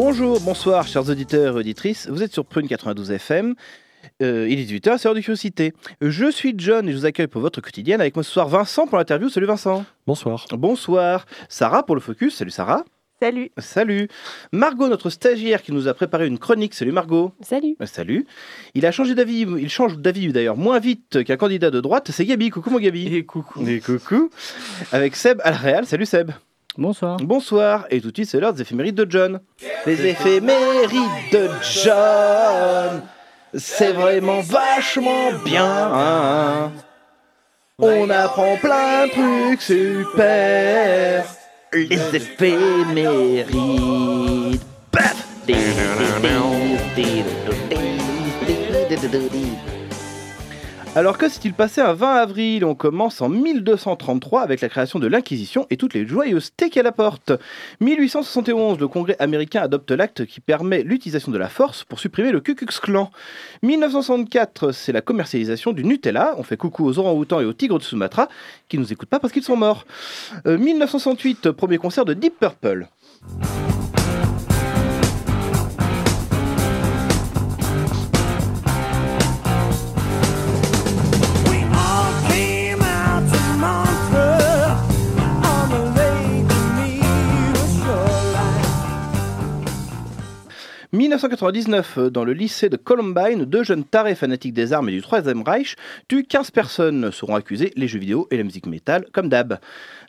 Bonjour, bonsoir, chers auditeurs et auditrices. Vous êtes sur Prune 92 FM. Euh, il est 18h, c'est l'heure de curiosité. Je suis John et je vous accueille pour votre quotidienne avec moi ce soir Vincent pour l'interview. Salut Vincent. Bonsoir. Bonsoir. Sarah pour le focus. Salut Sarah. Salut. Salut. Margot, notre stagiaire qui nous a préparé une chronique. Salut Margot. Salut. Euh, Salut. Il a changé d'avis. Il change d'avis d'ailleurs moins vite qu'un candidat de droite. C'est Gabi. Coucou mon Gabi. Et coucou. Et coucou. Avec Seb à la Réal. Salut Seb. Bonsoir. Bonsoir. Et tout de suite, c'est l'heure des éphémérides de John. Les éphémérides de John. C'est vraiment vachement bien. On apprend plein de trucs super. Les éphémérides. Paf Alors que s'est-il passé un 20 avril On commence en 1233 avec la création de l'Inquisition et toutes les joyeusetés qu'elle apporte. 1871, le Congrès américain adopte l'acte qui permet l'utilisation de la force pour supprimer le Ku Klux Klan. 1964, c'est la commercialisation du Nutella. On fait coucou aux orang-outans et aux tigres de Sumatra qui nous écoutent pas parce qu'ils sont morts. Euh, 1968, premier concert de Deep Purple. 1999, euh, dans le lycée de Columbine, deux jeunes tarés fanatiques des armes et du Troisième Reich tuent 15 personnes. Seront accusés les jeux vidéo et la musique métal, comme d'hab.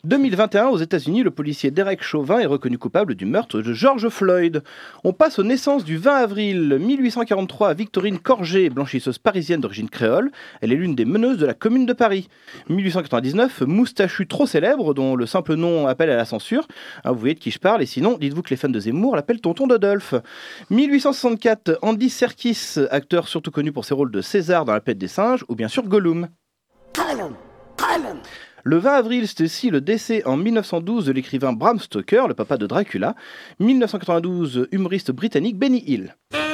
2021, aux États-Unis, le policier Derek Chauvin est reconnu coupable du meurtre de George Floyd. On passe aux naissances du 20 avril 1843 à Victorine Corget, blanchisseuse parisienne d'origine créole. Elle est l'une des meneuses de la Commune de Paris. 1899, Moustachu trop célèbre, dont le simple nom appelle à la censure. Hein, vous voyez de qui je parle, et sinon, dites-vous que les fans de Zemmour l'appellent Tonton Dodolphe. 1864, Andy Serkis, acteur surtout connu pour ses rôles de César dans La Pète des singes, ou bien sûr Gollum. Le 20 avril, c'est aussi le décès en 1912 de l'écrivain Bram Stoker, le papa de Dracula. 1992, humoriste britannique Benny Hill. «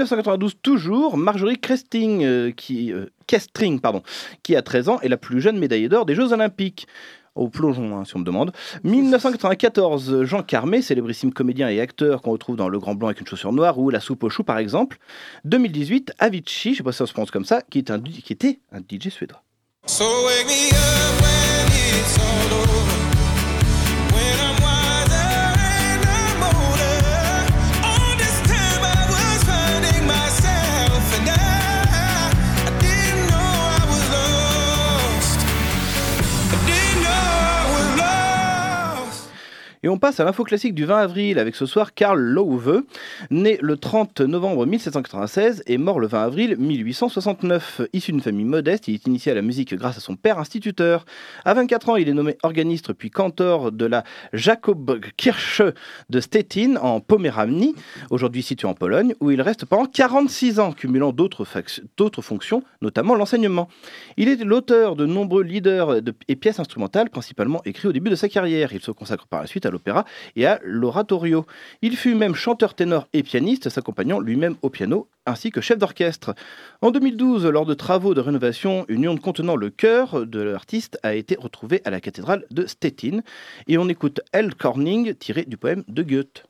1992 toujours, Marjorie euh, qui, euh, Kestring, pardon, qui a 13 ans est la plus jeune médaillée d'or des Jeux Olympiques. Au plongeon, hein, si on me demande. 1994, Jean Carmé, célébrissime comédien et acteur qu'on retrouve dans Le Grand Blanc avec une chaussure noire ou La soupe aux choux par exemple. 2018, Avicii, je sais pas si ça se prononce comme ça, qui, est un, qui était un DJ suédois. So wake me up when it's Et on passe à l'info classique du 20 avril avec ce soir Karl Loewe, né le 30 novembre 1796 et mort le 20 avril 1869. Issu d'une famille modeste, il est initié à la musique grâce à son père instituteur. À 24 ans, il est nommé organiste puis cantor de la Jakobkirche de Stettin en Poméranie, aujourd'hui située en Pologne, où il reste pendant 46 ans, cumulant d'autres fonctions, notamment l'enseignement. Il est l'auteur de nombreux leaders de- et pièces instrumentales, principalement écrits au début de sa carrière. Il se consacre par la suite à l'opéra et à l'oratorio. Il fut même chanteur ténor et pianiste, s'accompagnant lui-même au piano, ainsi que chef d'orchestre. En 2012, lors de travaux de rénovation, une urne contenant le cœur de l'artiste a été retrouvée à la cathédrale de Stettin. Et on écoute El Corning, tiré du poème de Goethe.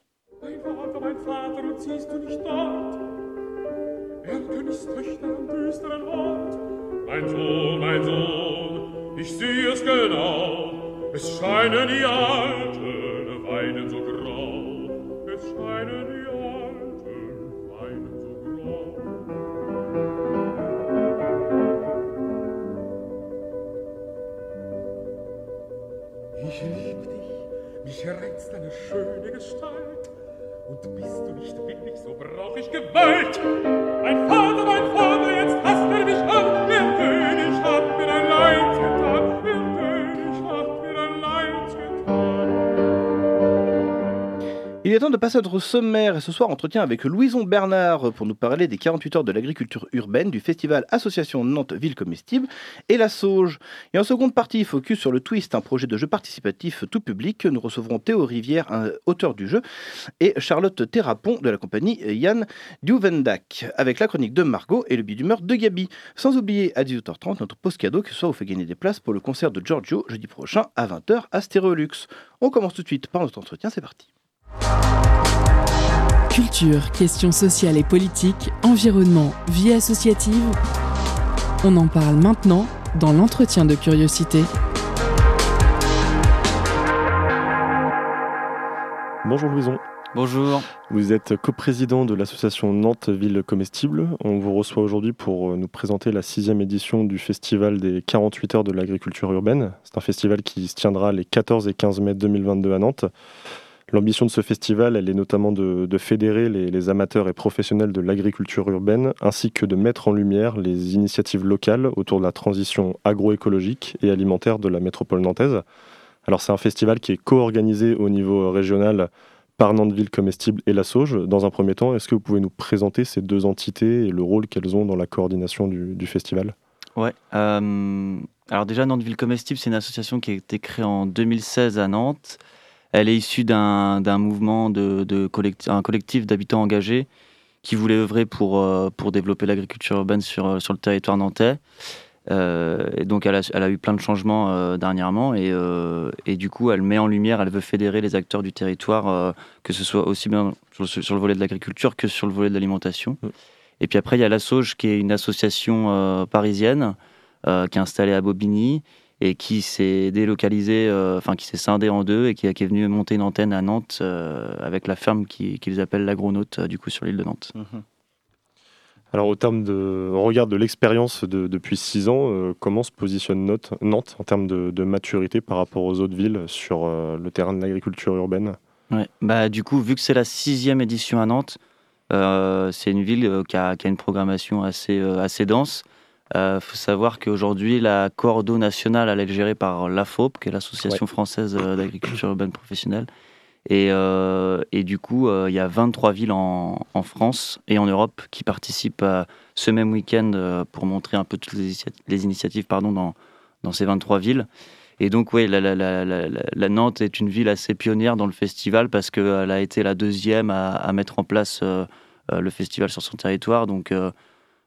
Weinen so grau. Es scheinen die Alten, weinen so grau. Ich lieb dich, mich reizt deine schöne Gestalt. Und bist du nicht willig, so brauch ich Gewalt. Mein Vater, mein Vater, jetzt hasst er mich an. Il est temps de passer à notre sommaire et ce soir entretien avec Louison Bernard pour nous parler des 48 heures de l'agriculture urbaine du festival Association Nantes Ville Comestible et la Sauge. Et en seconde partie, focus sur le Twist, un projet de jeu participatif tout public. Nous recevrons Théo Rivière, auteur du jeu, et Charlotte Terrapon de la compagnie Yann Duvendak, avec la chronique de Margot et le billet d'humeur de Gabi. Sans oublier à 18h30 notre post cadeau qui soit vous fait gagner des places pour le concert de Giorgio jeudi prochain à 20h à Stéréolux. On commence tout de suite par notre entretien, c'est parti. Culture, questions sociales et politiques, environnement, vie associative. On en parle maintenant dans l'entretien de curiosité. Bonjour Louison, Bonjour. vous êtes coprésident de l'association Nantes Ville Comestible. On vous reçoit aujourd'hui pour euh, nous présenter la sixième édition du festival des 48 heures de l'agriculture urbaine. C'est un festival qui se tiendra les 14 et 15 mai 2022 à Nantes. L'ambition de ce festival, elle est notamment de, fédérer les, amateurs et professionnels de l'agriculture urbaine, ainsi que de mettre en lumière les initiatives locales autour de la transition agroécologique et alimentaire de la métropole nantaise. Alors c'est un festival qui est co-organisé au niveau régional par Nantes-Ville Comestible et la Sauge. Dans un premier temps, est-ce que vous pouvez nous présenter ces deux entités et le rôle qu'elles ont dans la coordination du, festival? Ouais. euh, alors déjà, Nantes Ville Comestible, c'est une association qui a été créée en 2016 à Nantes. Elle est issue d'un d'un mouvement de, de collectif, un collectif d'habitants engagés qui voulait œuvrer pour, euh, pour développer l'agriculture urbaine sur, euh, sur le territoire nantais. Euh, et donc elle a, elle a eu plein de changements euh, dernièrement et, euh, et du coup elle met en lumière, elle veut fédérer les acteurs du territoire, que ce soit aussi bien sur, le- sur le volet de l'agriculture que sur le volet de l'alimentation. Et puis après il y a la Sauge qui est une association parisienne qui est installée à Bobigny et qui s'est délocalisée, euh, enfin qui s'est scindée en deux et qui, qui est venue monter une antenne à Nantes euh, avec la ferme qui- qu'ils appellent l'agronaute euh, du coup sur l'île de Nantes. Alors au terme de, on regarde de l'expérience de- depuis six ans, comment se positionne Nantes, Nantes en termes de, de maturité par rapport aux autres villes sur le terrain de l'agriculture urbaine? Ouais. Bah, du coup, vu que c'est la sixième édition à Nantes, c'est une ville qui, a, qui a une programmation assez, assez dense. Il faut savoir qu'aujourd'hui, la cordo nationale, elle est gérée par l'AFOP, qui est l'Association française euh, d'agriculture urbaine professionnelle. Et, euh, et du coup, euh, il y a 23 villes en, en France et en Europe qui participent à ce même week-end euh, pour montrer un peu toutes les, initia- les initiatives pardon, dans, dans ces 23 villes. Et donc, oui, la, la, la, la, la- la Nantes est une ville assez pionnière dans le festival parce qu'elle a été la deuxième à, à mettre en place euh, euh, le festival sur son territoire. Donc, euh,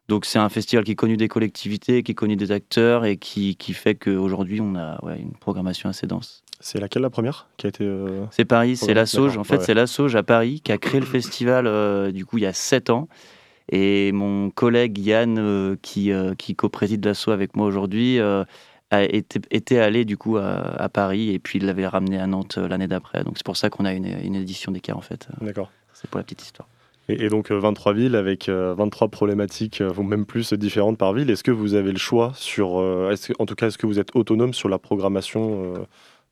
donc c'est un festival qui est connu des collectivités, qui est connu des acteurs et qui, qui fait qu'aujourd'hui, on a ouais, une programmation assez dense. C'est laquelle la première qui a été euh, C'est Paris, c'est la Sauge. En fait, ouais. c'est la Sauge à Paris qui a créé le festival euh, du coup il y a sept ans. Et mon collègue Yann, euh, qui, qui co-préside l'assaut avec moi aujourd'hui, a été, était allé du coup à, à Paris et puis il l'avait ramené à Nantes l'année d'après. Donc c'est pour ça qu'on a une, une édition d'écart en fait. D'accord. C'est pour la petite histoire. Et, et donc euh, 23 villes avec euh, 23 problématiques, euh, ou même plus différentes par ville. Est-ce que vous avez le choix sur, euh, que- en tout cas, est-ce que vous êtes autonome sur la programmation euh,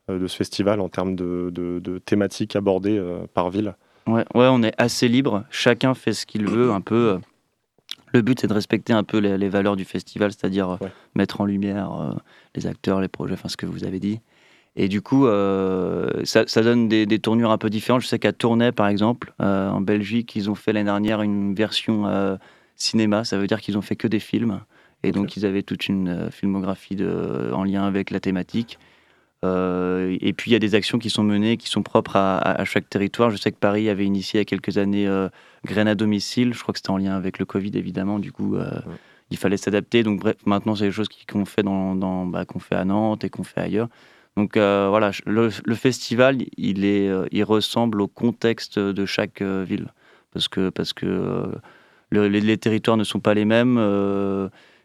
euh, de ce festival en termes de, de- de thématiques abordées euh, par ville? Ouais, ouais, on est assez libre. Chacun fait ce qu'il veut, un peu. Le but, c'est de respecter un peu les, les valeurs du festival, c'est-à-dire euh, Ouais. mettre en lumière euh, les acteurs, les projets, enfin ce que vous avez dit. Et du coup, euh, ça, ça donne des, des tournures un peu différentes. Je sais qu'à Tournai, par exemple, euh, en Belgique, ils ont fait l'année dernière une version euh, cinéma. Ça veut dire qu'ils ont fait que des films. Et donc, ils avaient toute une filmographie de, en lien avec la thématique. Et puis il y a des actions qui sont menées, qui sont propres à, à- à chaque territoire. Je sais que Paris avait initié il y a quelques années Graines à domicile. Je crois que c'était en lien avec le Covid évidemment. Du coup, il fallait s'adapter. Donc bref, maintenant c'est des choses qu'on fait dans, dans- bah, qu'on fait à Nantes et qu'on fait ailleurs. Donc euh, voilà, le, festival, euh, il ressemble au contexte de chaque euh, ville parce que parce que le- les, territoires ne sont pas les mêmes.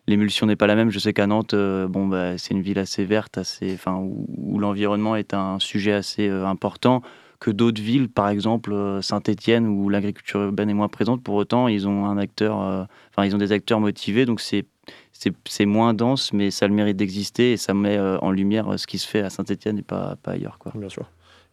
L'émulsion n'est pas la même. Je sais qu'à Nantes, bon, bah, c'est une ville assez verte, assez, enfin, où, l'environnement est un sujet assez important. Que d'autres villes, par exemple Saint-Étienne, où l'agriculture urbaine est moins présente, pour autant, ils ont un acteur, enfin, ils ont des acteurs motivés, donc c'est c'est moins dense, mais ça a le mérite d'exister et ça met euh, en lumière euh, ce qui se fait à Saint-Étienne et pas, pas ailleurs, quoi. Bien sûr.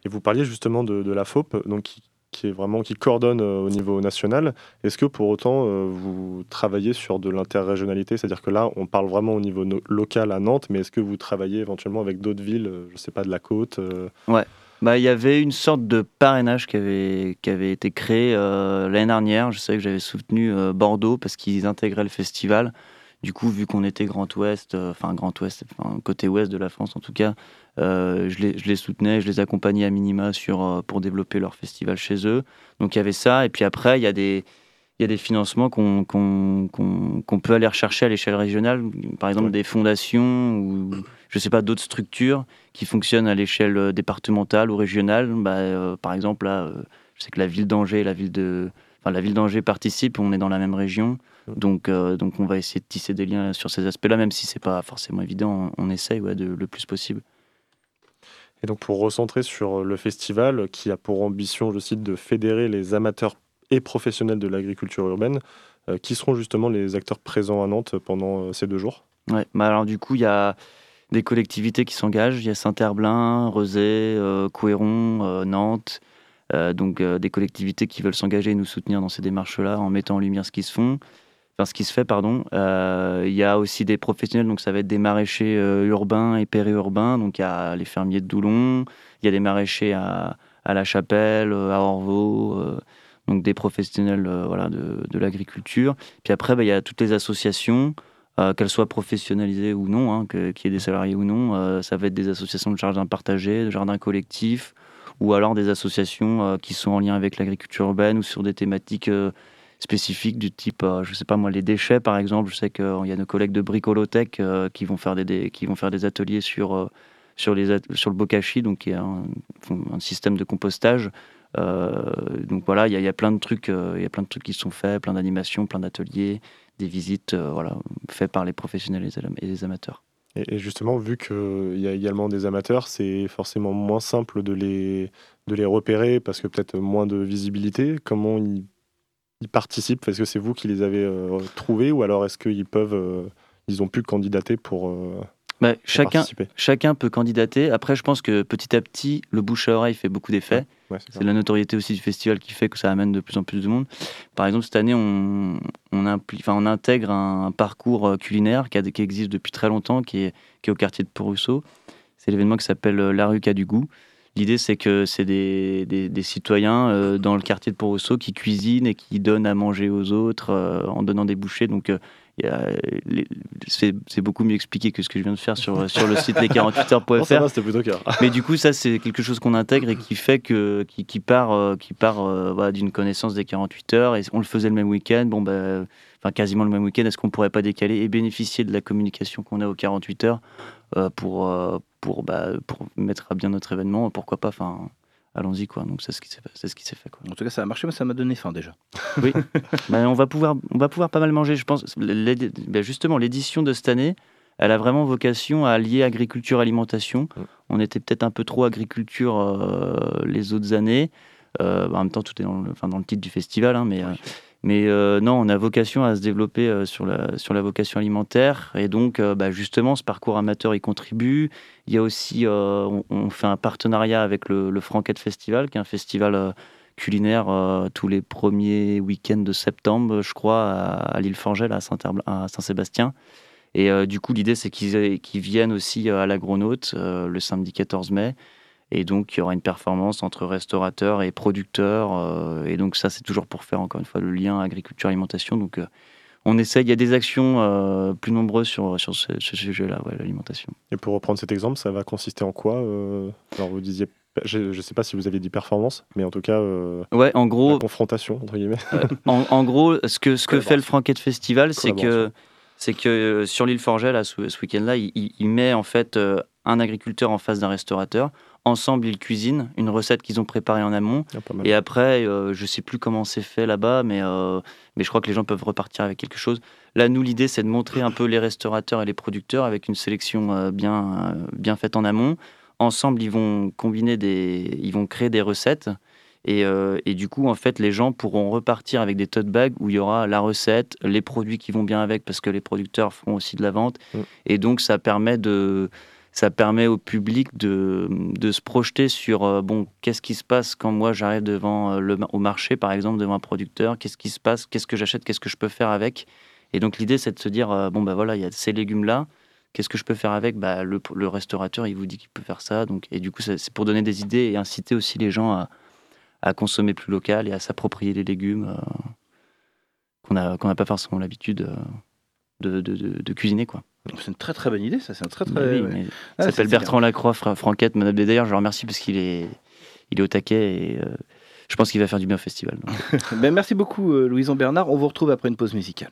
Et vous parliez justement de, de la FOP, donc qui, qui est vraiment qui coordonne euh, au niveau national. Est-ce que pour autant vous travaillez sur de l'interrégionalité, c'est-à-dire que là on parle vraiment au niveau no- local à Nantes, mais est-ce que vous travaillez éventuellement avec d'autres villes, je sais pas de la côte euh, Bah, il y avait une sorte de parrainage qui avait, qui avait été créé euh, l'année dernière. Je sais que j'avais soutenu euh, Bordeaux parce qu'ils intégraient le festival. Du coup, vu qu'on était Grand Ouest, euh, enfin Grand Ouest, côté ouest de la France en tout cas, euh, je, les, je les soutenais, je les accompagnais à minima sur, euh, pour développer leur festival chez eux. Donc il y avait ça. Et puis après, il y a des, il y a des financements qu'on peut aller rechercher à l'échelle régionale. Par exemple, Ouais. des fondations ou, je sais pas, d'autres structures qui fonctionnent à l'échelle départementale ou régionale. Bah, euh, par exemple, là, euh, je sais que la ville d'Angers, la ville de, enfin, la ville d'Angers participe. On est dans la même région, donc euh, donc on va essayer de tisser des liens sur ces aspects-là, même si c'est pas forcément évident. On, on essaye ouais, de, le plus possible. Et donc pour recentrer sur le festival qui a pour ambition, je cite, de fédérer les amateurs et professionnels de l'agriculture urbaine, euh, qui seront justement les acteurs présents à Nantes pendant euh, ces deux jours? Ouais. Bah, alors du coup, il y a des collectivités qui s'engagent. Il y a Saint-Herblain, Rezé, euh, Couéron, Nantes. Donc des collectivités qui veulent s'engager et nous soutenir dans ces démarches-là en mettant en lumière ce qui se font. Enfin, ce qui se fait, pardon. Euh, Il y a aussi des professionnels, donc ça va être des maraîchers euh, urbains et périurbains. Donc il y a les fermiers de Doulon, il y a des maraîchers à, La Chapelle, euh, à Orvaux, donc des professionnels voilà, de, l'agriculture. Puis après, bah, il y a toutes les associations, qu'elles soient professionnalisées ou non, hein, qu'il y ait des salariés ou non. Ça va être des associations de jardins partagés, de jardins collectifs, ou alors des associations qui sont en lien avec l'agriculture urbaine ou sur des thématiques spécifiques du type, euh, je sais pas moi, les déchets par exemple. Je sais qu'il y a nos collègues de Bricolotech euh, qui, vont faire des, qui vont faire des ateliers sur, euh, sur, les, sur le bokashi, donc qui est un, un système de compostage. Euh, donc voilà, il y, a- y a plein de trucs, euh, il y a plein de trucs qui sont faits, plein d'animations, plein d'ateliers, des visites, euh, voilà, faits par les professionnels et les amateurs. Et justement, vu qu'il y a également des amateurs, c'est forcément moins simple de les, de les repérer parce que peut-être moins de visibilité. Comment ils, ils participent Est-ce que c'est vous qui les avez euh, trouvés ou alors est-ce qu'ils peuvent, euh, ils ont pu candidater pour, euh, Bah, pour chacun, participer? chacun peut candidater. Après, je pense que petit à petit, le bouche à oreille fait beaucoup d'effets. Ouais, c'est la notoriété aussi du festival qui fait que ça amène de plus en plus de monde. Par exemple, cette année, on, on, impli- enfin, on intègre un, parcours culinaire qui, a- qui existe depuis très longtemps, qui est, qui est au quartier de Port-Rousseau. C'est l'événement qui s'appelle La rue qui a du goût. L'idée, c'est que c'est des, des- des citoyens euh, dans le quartier de Port-Rousseau qui cuisinent et qui donnent à manger aux autres euh, en donnant des bouchées. Donc, euh, c'est beaucoup mieux expliqué que ce que je viens de faire sur, sur le site Non, ça les48heures.fr. va, c'était plutôt clair. Mais du coup, ça, c'est quelque chose qu'on intègre et qui fait que, qui, qui part, qui part euh, voilà, d'une connaissance des 48 heures. Et on le faisait le même week-end, bon, bah, enfin quasiment le même week-end. Est-ce qu'on pourrait pas décaler et bénéficier de la communication qu'on a aux 48 heures pour, euh, pour, bah, pour mettre à bien notre événement Pourquoi pas Enfin, allons-y quoi. Donc c'est ce qui s'est fait. C'est ce qui s'est fait quoi. En tout cas, ça a marché, mais ça m'a donné faim déjà. Ben, on va pouvoir, on va pouvoir pas mal manger, je pense. Ben, justement, l'édition de cette année, elle a vraiment vocation à allier agriculture alimentation. Mm. On était peut-être un peu trop agriculture euh, les autres années. Euh, en même temps, tout est dans le, enfin, dans le titre du festival, hein, mais, euh, mais euh, non, on a vocation à se développer euh, sur, la, vocation alimentaire. Et donc, euh, bah, justement, ce parcours amateur y contribue. Il y a aussi, on, fait un partenariat avec le, Franquette Festival, qui est un festival culinaire tous les premiers week-ends de septembre, je crois, à, l'île Forgel, à Saint- à Saint-Sébastien. Et du coup, l'idée, c'est qu'ils viennent aussi à l'Agronaute le samedi 14 mai. Et donc, il y aura une performance entre restaurateurs et producteurs. euh, et donc, ça, c'est toujours pour faire, encore une fois, le lien agriculture-alimentation. Donc, euh, on essaye, il y a des actions euh, plus nombreuses sur, sur ce, ce sujet-là, ouais, l'alimentation. Et pour reprendre cet exemple, ça va consister en quoi euh, Alors vous disiez, je ne sais pas si vous aviez dit performance, mais en tout cas, euh, Ouais, en la gros, confrontation, entre guillemets. en, en gros, ce que, ce que fait le Franquette Festival, c'est que, c'est que sur l'île Forget, là, ce, ce week-end-là, il, il- met en fait un agriculteur en face d'un restaurateur. Ensemble, ils cuisinent une recette qu'ils ont préparée en amont. Ah. Et après, euh, je sais plus comment c'est fait là-bas, mais, euh, mais je crois que les gens peuvent repartir avec quelque chose. Là, nous, l'idée, c'est de montrer un peu les restaurateurs et les producteurs avec une sélection euh, bien, euh, bien faite en amont. Ensemble, ils vont combiner des, ils vont créer des recettes. Et, et du coup, en fait, les gens pourront repartir avec des tote bags où il y aura la recette, les produits qui vont bien avec, parce que les producteurs font aussi de la vente. Mm. Et donc, ça permet de, ça permet au public de, de se projeter sur euh, bon, qu'est-ce qui se passe quand moi j'arrive devant euh, le, au marché, par exemple, devant un producteur, qu'est-ce qui se passe, qu'est-ce que j'achète, qu'est-ce que je peux faire avec? Et donc l'idée, c'est de se dire euh, bon, bah voilà, il y a ces légumes-là, qu'est-ce que je peux faire avec? Bah, le, le restaurateur, il vous dit qu'il peut faire ça. Donc, et du coup, c'est pour donner des idées et inciter aussi les gens à, à consommer plus local et à s'approprier les légumes euh, qu'on n'a pas forcément l'habitude de, de- de- de cuisiner. Quoi. C'est une très très bonne idée, ça. C'est un très très. Bah oui, ouais. mais Ah, il c'est- s'appelle Bertrand Lacroix, Fra- Franquette. mais D'ailleurs, je le remercie parce qu'il est, il est au taquet et euh, je pense qu'il va faire du bien au festival. Ben, merci beaucoup, euh, Louison Bernard. On vous retrouve après une pause musicale.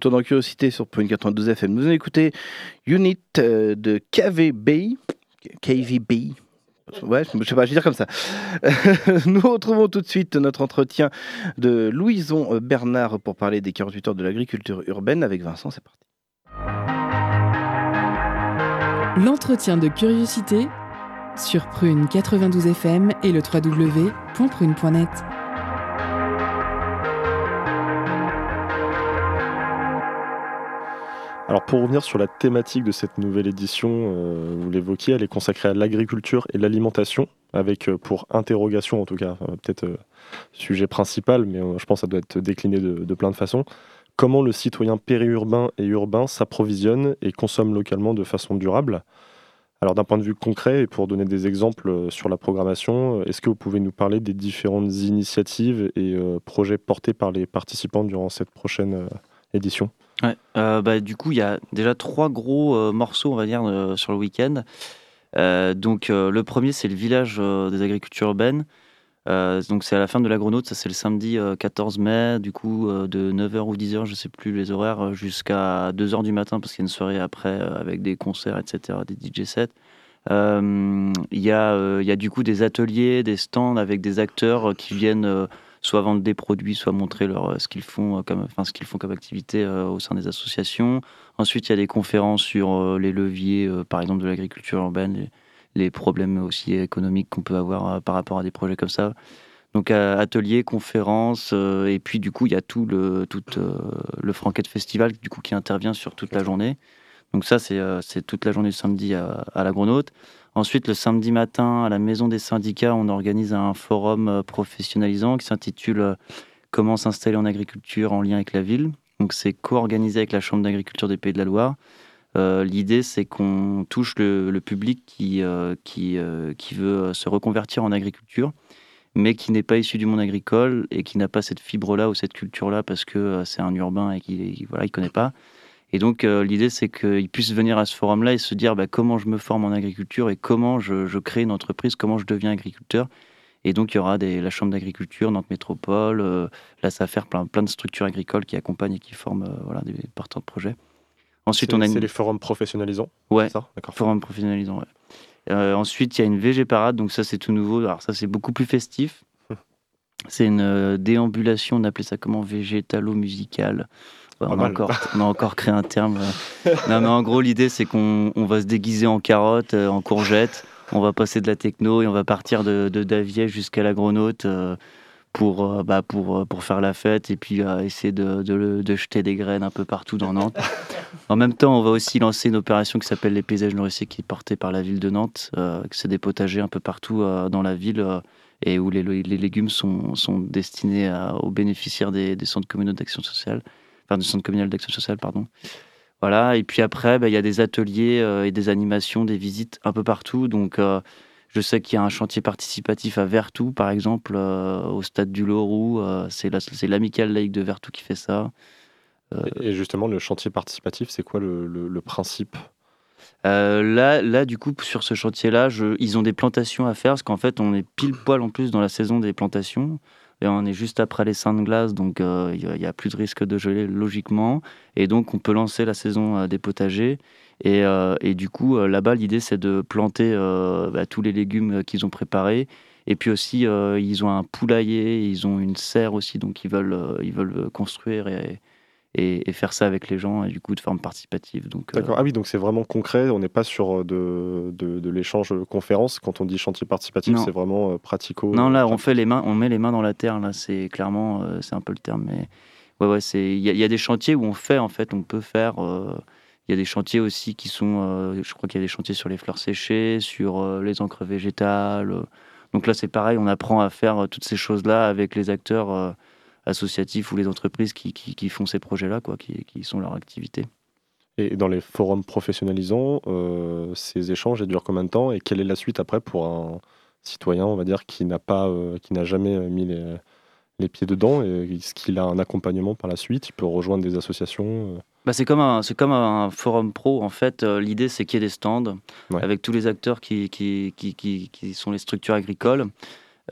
Retour dans Curiosité sur Point 92 FM. Nous allons écouter Unit euh, de KVB. KVB. Ouais, je sais pas, je vais dire comme ça. Nous retrouvons tout de suite notre entretien de Louison euh, Bernard pour parler des 48 heures de l'agriculture urbaine avec Vincent. C'est parti. L'entretien de curiosité sur Prune 92 FM et le www.prune.net. Alors pour revenir sur la thématique de cette nouvelle édition, euh, vous l'évoquiez, elle est consacrée à l'agriculture et l'alimentation, avec euh, pour interrogation en tout cas, euh, peut-être sujet principal, mais je pense que ça doit être décliné de, de plein de façons. Comment le citoyen périurbain et urbain s'approvisionne et consomme localement de façon durable? Alors d'un point de vue concret et pour donner des exemples sur la programmation, est-ce que vous pouvez nous parler des différentes initiatives et projets portés par les participants durant cette prochaine édition? Ouais, euh, bah, du coup, il y a déjà trois gros euh, morceaux, on va dire, euh, sur le week-end. Donc, le premier, c'est le village des agricultures urbaines. Donc, c'est à la fin de la Grenaute, ça c'est le samedi euh, 14 mai, du coup, de 9h ou 10h, je sais plus les horaires, jusqu'à 2h du matin, parce qu'il y a une soirée après avec des concerts, etc., des DJ sets. Il y, y a du coup des ateliers, des stands avec des acteurs qui viennent soit vendre des produits, soit montrer leur, euh, ce qu'ils font, euh, comme, enfin, ce qu'ils font comme activité euh, au sein des associations. Ensuite, il y a des conférences sur euh, les leviers, euh, par exemple, de l'agriculture urbaine, les, les problèmes aussi économiques qu'on peut avoir euh, par rapport à des projets comme ça. Donc, euh, ateliers, conférences, euh, et puis du coup, il y a tout le, tout, euh, le Franquette Festival du coup, qui intervient sur toute la journée. Donc, ça, c'est euh, toute la journée du samedi à, à la. Ensuite, le samedi matin, à la Maison des syndicats, on organise un forum euh, professionnalisant qui s'intitule euh, Comment s'installer en agriculture en lien avec la ville. Donc, c'est co-organisé avec la Chambre d'agriculture des Pays de la Loire. Euh, L'idée, c'est qu'on touche le, public qui, veut se reconvertir en agriculture, mais qui n'est pas issu du monde agricole et qui n'a pas cette fibre-là ou cette culture-là parce que c'est un urbain et qu'il voilà, il connaît pas. Et donc, euh, l'idée, c'est qu'ils puissent venir à ce forum-là et se dire bah, comment je me forme en agriculture et comment je, je crée une entreprise, comment je deviens agriculteur. Et donc, il y aura des, la Chambre d'agriculture, Nantes Métropole, euh, la SAFER, plein, plein de structures agricoles qui accompagnent et qui forment euh, voilà, des porteurs de projets. Ensuite, on a une... c'est les forums professionnalisants Ouais, ça? D'accord. forum professionnalisant. ouais. Euh, ensuite, il y a une VG Parade, donc ça, c'est tout nouveau. Alors, ça, c'est beaucoup plus festif. C'est une déambulation, on appelait ça comment? Végétalo-musicale. Ouais, on, a encore, on a encore créé un terme. euh. non, mais en gros, l'idée, c'est qu'on on va se déguiser en carotte, euh, en courgette. On va passer de la techno et on va partir de, de Davier jusqu'à la Grenaute euh, pour, euh, bah, pour, pour faire la fête et puis essayer de, de- de jeter des graines un peu partout dans Nantes. En même temps, on va aussi lancer une opération qui s'appelle les paysages nourriciers, qui est portée par la ville de Nantes. C'est des potagers un peu partout dans la ville et où les, les légumes sont, sont destinés à- aux bénéficiaires des, des centres communaux d'action sociale, enfin du centre communal d'action sociale, pardon. Voilà. Et puis après, bah, il y a des ateliers euh, et des animations, des visites un peu partout. Donc, euh, je sais qu'il y a un chantier participatif à Vertou, par exemple, euh, au stade du Loroux. C'est la- c'est l'Amical Lake de Vertou qui fait ça. Et justement, le chantier participatif, c'est quoi le, le- le principe? Là, là, du coup, sur ce chantier-là, ils ont des plantations à faire, parce qu'en fait, on est pile poil en plus dans la saison des plantations. Et on est juste après les seins de glace, donc euh, il n'y a, plus de risque de geler logiquement. Et donc, on peut lancer la saison euh, des potagers. Et, euh, du coup, euh, là-bas, l'idée, c'est de planter euh, bah, tous les légumes euh, qu'ils ont préparés. Et puis aussi, euh, ils ont un poulailler, ils ont une serre aussi, donc ils veulent, euh, ils veulent construire et, et, et faire ça avec les gens, et du coup, de forme participative. Donc, euh, D'accord. Ah oui, donc c'est vraiment concret. On n'est pas sur euh, de, de, de l'échange conférence. Quand on dit chantier participatif, Non. c'est vraiment euh, pratico. Non, là, on fait les mains, on met les mains dans la terre. Là, c'est clairement, c'est un peu le terme, mais ouais, ouais, c'est. Il y, a- il y a des chantiers où on fait, en fait, on peut faire. Il y a des chantiers aussi qui sont. euh, je crois qu'il y a des chantiers sur les fleurs séchées, sur euh, les encres végétales. Donc là, c'est pareil, on apprend à faire toutes ces choses-là avec les acteurs associatifs ou les entreprises qui, qui, qui font ces projets-là, quoi, qui, qui sont leur activité. Et dans les forums professionnalisants, euh, ces échanges ils durent combien de temps Et quelle est la suite après pour un citoyen, on va dire, qui n'a pas, euh, qui n'a jamais euh, mis les, les pieds dedans Et Est-ce qu'il a un accompagnement par la suite Il peut rejoindre des associations Bah, c'est comme un c'est comme un forum pro en fait. Euh, L'idée c'est qu'il y ait des stands Ouais. avec tous les acteurs qui qui, qui, qui, qui sont les structures agricoles.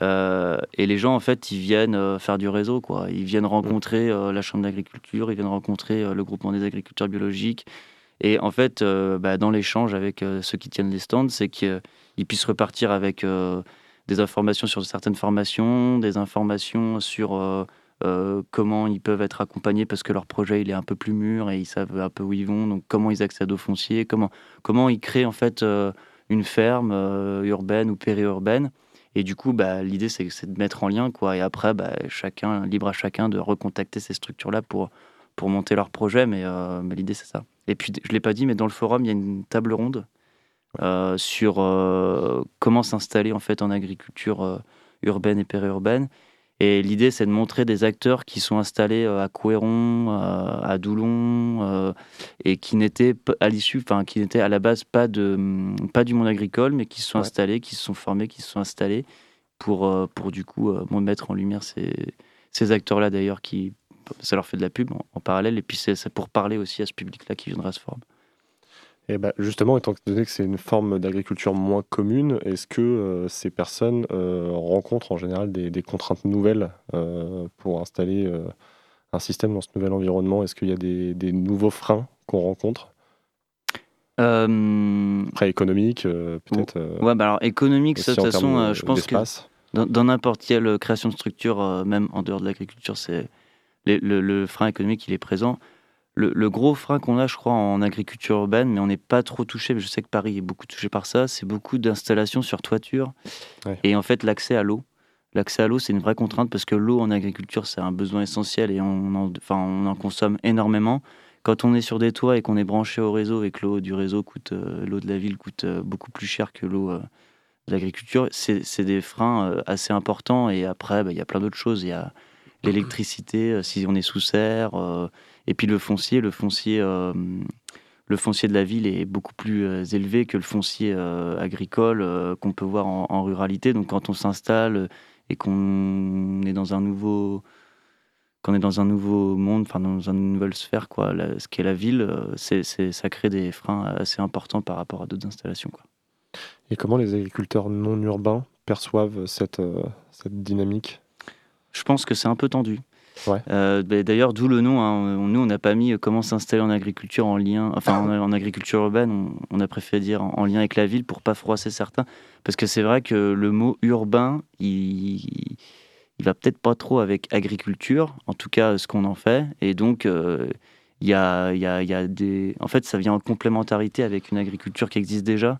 Euh, et les gens en fait ils viennent euh, faire du réseau quoi. Ils viennent rencontrer euh, la chambre d'agriculture, ils viennent rencontrer euh, le groupement des agriculteurs biologiques. Et en fait bah, dans l'échange avec ceux qui tiennent les stands, c'est qu'ils puissent repartir avec des informations sur certaines formations, des informations sur comment ils peuvent être accompagnés parce que leur projet il est un peu plus mûr et ils savent un peu où ils vont, donc comment ils accèdent aux fonciers, comment, comment ils créent en fait une ferme urbaine ou périurbaine. Et du coup, bah, l'idée c'est c'est de mettre en lien quoi. Et après, bah, chacun libre à chacun de recontacter ces structures-là pour pour monter leur projet. Mais, euh, mais l'idée c'est ça. Et puis je l'ai pas dit, mais dans le forum il y a une table ronde euh, sur euh, comment s'installer en fait en agriculture urbaine et périurbaine. Et l'idée, c'est de montrer des acteurs qui sont installés euh, à Couéron, euh, à Doulon, euh, et qui n'étaient à l'issue, enfin, qui n'étaient à la base pas, de, hum, pas du monde agricole, mais qui se sont Ouais. installés, qui se sont formés, qui se sont installés pour, pour du coup mettre en lumière ces, ces acteurs-là d'ailleurs qui ça leur fait de la pub en, en parallèle et puis c'est c'est pour parler aussi à ce public-là qui viendra se former. Et bah, justement, étant donné que c'est une forme d'agriculture moins commune, est-ce que euh, ces personnes euh, rencontrent en général des, des contraintes nouvelles euh, pour installer un système dans ce nouvel environnement? Est-ce qu'il y a des, des nouveaux freins qu'on rencontre? Après, économiques, euh, peut-être ouais, bah alors économique, ça, de toute façon, je pense que dans n'importe quelle création de structure, même en dehors de l'agriculture, c'est le frein économique, il est présent. Le, le gros frein qu'on a, je crois, en agriculture urbaine, mais on n'est pas trop touché, mais je sais que Paris est beaucoup touché par ça, c'est beaucoup d'installations sur toiture Ouais. et en fait l'accès à l'eau. L'accès à l'eau, c'est une vraie contrainte parce que l'eau en agriculture, c'est un besoin essentiel et on en, enfin, on en consomme énormément. Quand on est sur des toits et qu'on est branché au réseau et que l'eau du réseau coûte, euh, l'eau de la ville coûte euh, beaucoup plus cher que l'eau euh, de l'agriculture, c'est des freins euh, assez importants. Et après, bah, il y a plein d'autres choses. Il y a l'électricité, si on est sous serre, et puis le foncier. Le foncier, euh, le foncier de la ville est beaucoup plus euh, élevé que le foncier euh, agricole euh, qu'on peut voir en, en ruralité. Donc quand on s'installe et qu'on est dans un nouveau quand on est dans un nouveau monde, enfin dans une nouvelle sphère, quoi, la- ce qu'est la ville, c'est, ça crée des freins assez importants par rapport à d'autres installations. Quoi. Et comment les agriculteurs non urbains perçoivent cette, cette dynamique? Je pense que c'est un peu tendu. Euh, bah, d'ailleurs, d'où le nom. hein. Nous, on n'a pas mis euh, comment s'installer en agriculture en lien, enfin en, agriculture urbaine. On, a préféré dire en, en lien avec la ville pour pas froisser certains, parce que c'est vrai que le mot urbain, il, il va peut-être pas trop avec agriculture, en tout cas ce qu'on en fait, et donc. euh, y y y a des... En fait, ça vient en complémentarité avec une agriculture qui existe déjà.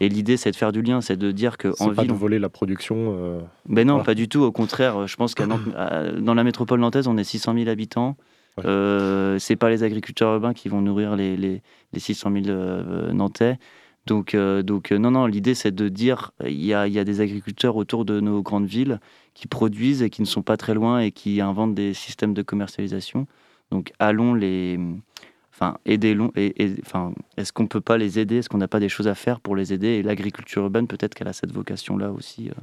Et l'idée, c'est de faire du lien, c'est de dire qu'en C'est pas ville, de voler la production euh, ben non, Voilà. pas du tout. Au contraire, je pense à- dans la métropole nantaise, on est 600 000 habitants. Ouais. Euh, c'est pas les agriculteurs urbains qui vont nourrir les, les, les 600 000 euh, nantais. Donc, euh, donc euh, non, non, l'idée c'est de dire il y a, il y a des agriculteurs autour de nos grandes villes qui produisent et qui ne sont pas très loin et qui inventent des systèmes de commercialisation. Donc allons les, enfin aidez-les. Et, enfin, est-ce qu'on peut pas les aider? Est-ce qu'on n'a pas des choses à faire pour les aider? Et l'agriculture urbaine, peut-être qu'elle a cette vocation-là aussi. euh.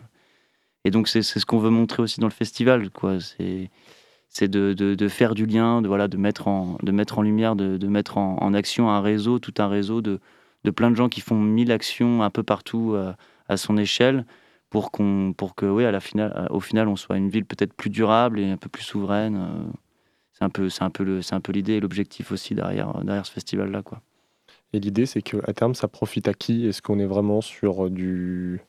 Et donc c'est ce qu'on veut montrer aussi dans le festival. C'est de, faire du lien, de voilà, de mettre en lumière, de, mettre en, action un réseau, tout un réseau de de plein de gens qui font mille actions un peu partout euh, à son échelle pour qu'on pour que oui à la finale euh, au final on soit une ville peut-être plus durable et un peu plus souveraine. Euh. C'est un peu c'est un peu le c'est un peu l'idée et l'objectif aussi derrière derrière ce festival là quoi. Et l'idée, c'est qu'à terme, ça profite à qui? Est-ce qu'on est vraiment sur du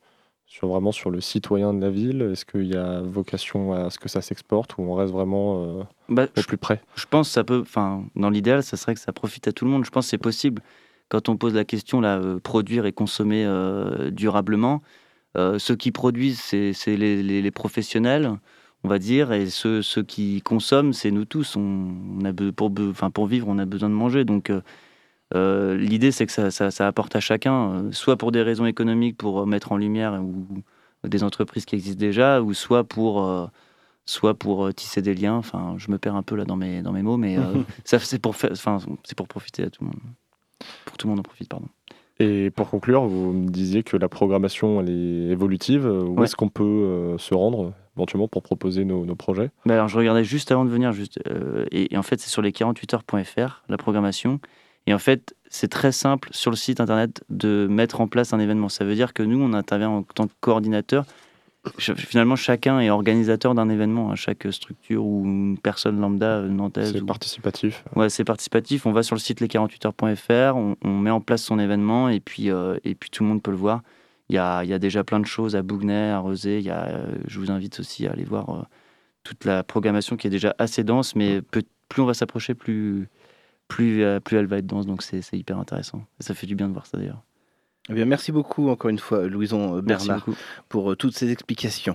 sur vraiment sur le citoyen de la ville? Est-ce qu'il y a vocation à ce que ça s'exporte ou on reste vraiment euh, Bah, au plus près? je pense que ça peut, enfin, dans l'idéal, ça serait que ça profite à tout le monde. Je pense que c'est possible. Quand on pose la question, là, euh, produire et consommer euh, durablement, euh, ceux qui produisent, c'est c'est les, les- les professionnels, on va dire, et ceux, ceux qui consomment, c'est nous tous. On, on a pour, be- enfin, pour vivre, on a besoin de manger. Donc, euh, euh, l'idée, c'est que ça, ça- ça apporte à chacun, euh, soit pour des raisons économiques, pour mettre en lumière ou des entreprises qui existent déjà, ou soit pour euh, soit pour tisser des liens. Enfin, je me perds un peu là dans mes, dans mes mots, mais ça, c'est pour, enfin, profiter à tout le monde. Pour tout le monde en profite, pardon. Et pour conclure, vous me disiez que la programmation elle est évolutive. Où Ouais. est-ce qu'on peut euh, se rendre? Éventuellement pour proposer nos, nos projets Bah alors, je regardais juste avant de venir, juste, euh, et, et en fait, c'est sur les 48heures.fr, la programmation. Et en fait, c'est très simple sur le site internet de mettre en place un événement. Ça veut dire que nous, on intervient en tant que coordinateur. Finalement, chacun est organisateur d'un événement, hein, chaque structure ou une personne lambda euh, nantaise. C'est ou- participatif. Ouais, c'est participatif. On va sur le site les48heures.fr, on, on met en place son événement et puis, euh, et puis tout le monde peut le voir. Il y a, il y a déjà plein de choses à Bougnay, à. Il y a, euh, je vous invite aussi à aller voir euh, toute la programmation qui est déjà assez dense, mais peu- plus on va s'approcher, plus, plus, euh, plus elle va être dense. Donc c'est hyper intéressant. Et ça fait du bien de voir ça d'ailleurs. Eh bien, merci beaucoup encore une fois, Louison Bernard, pour toutes ces explications.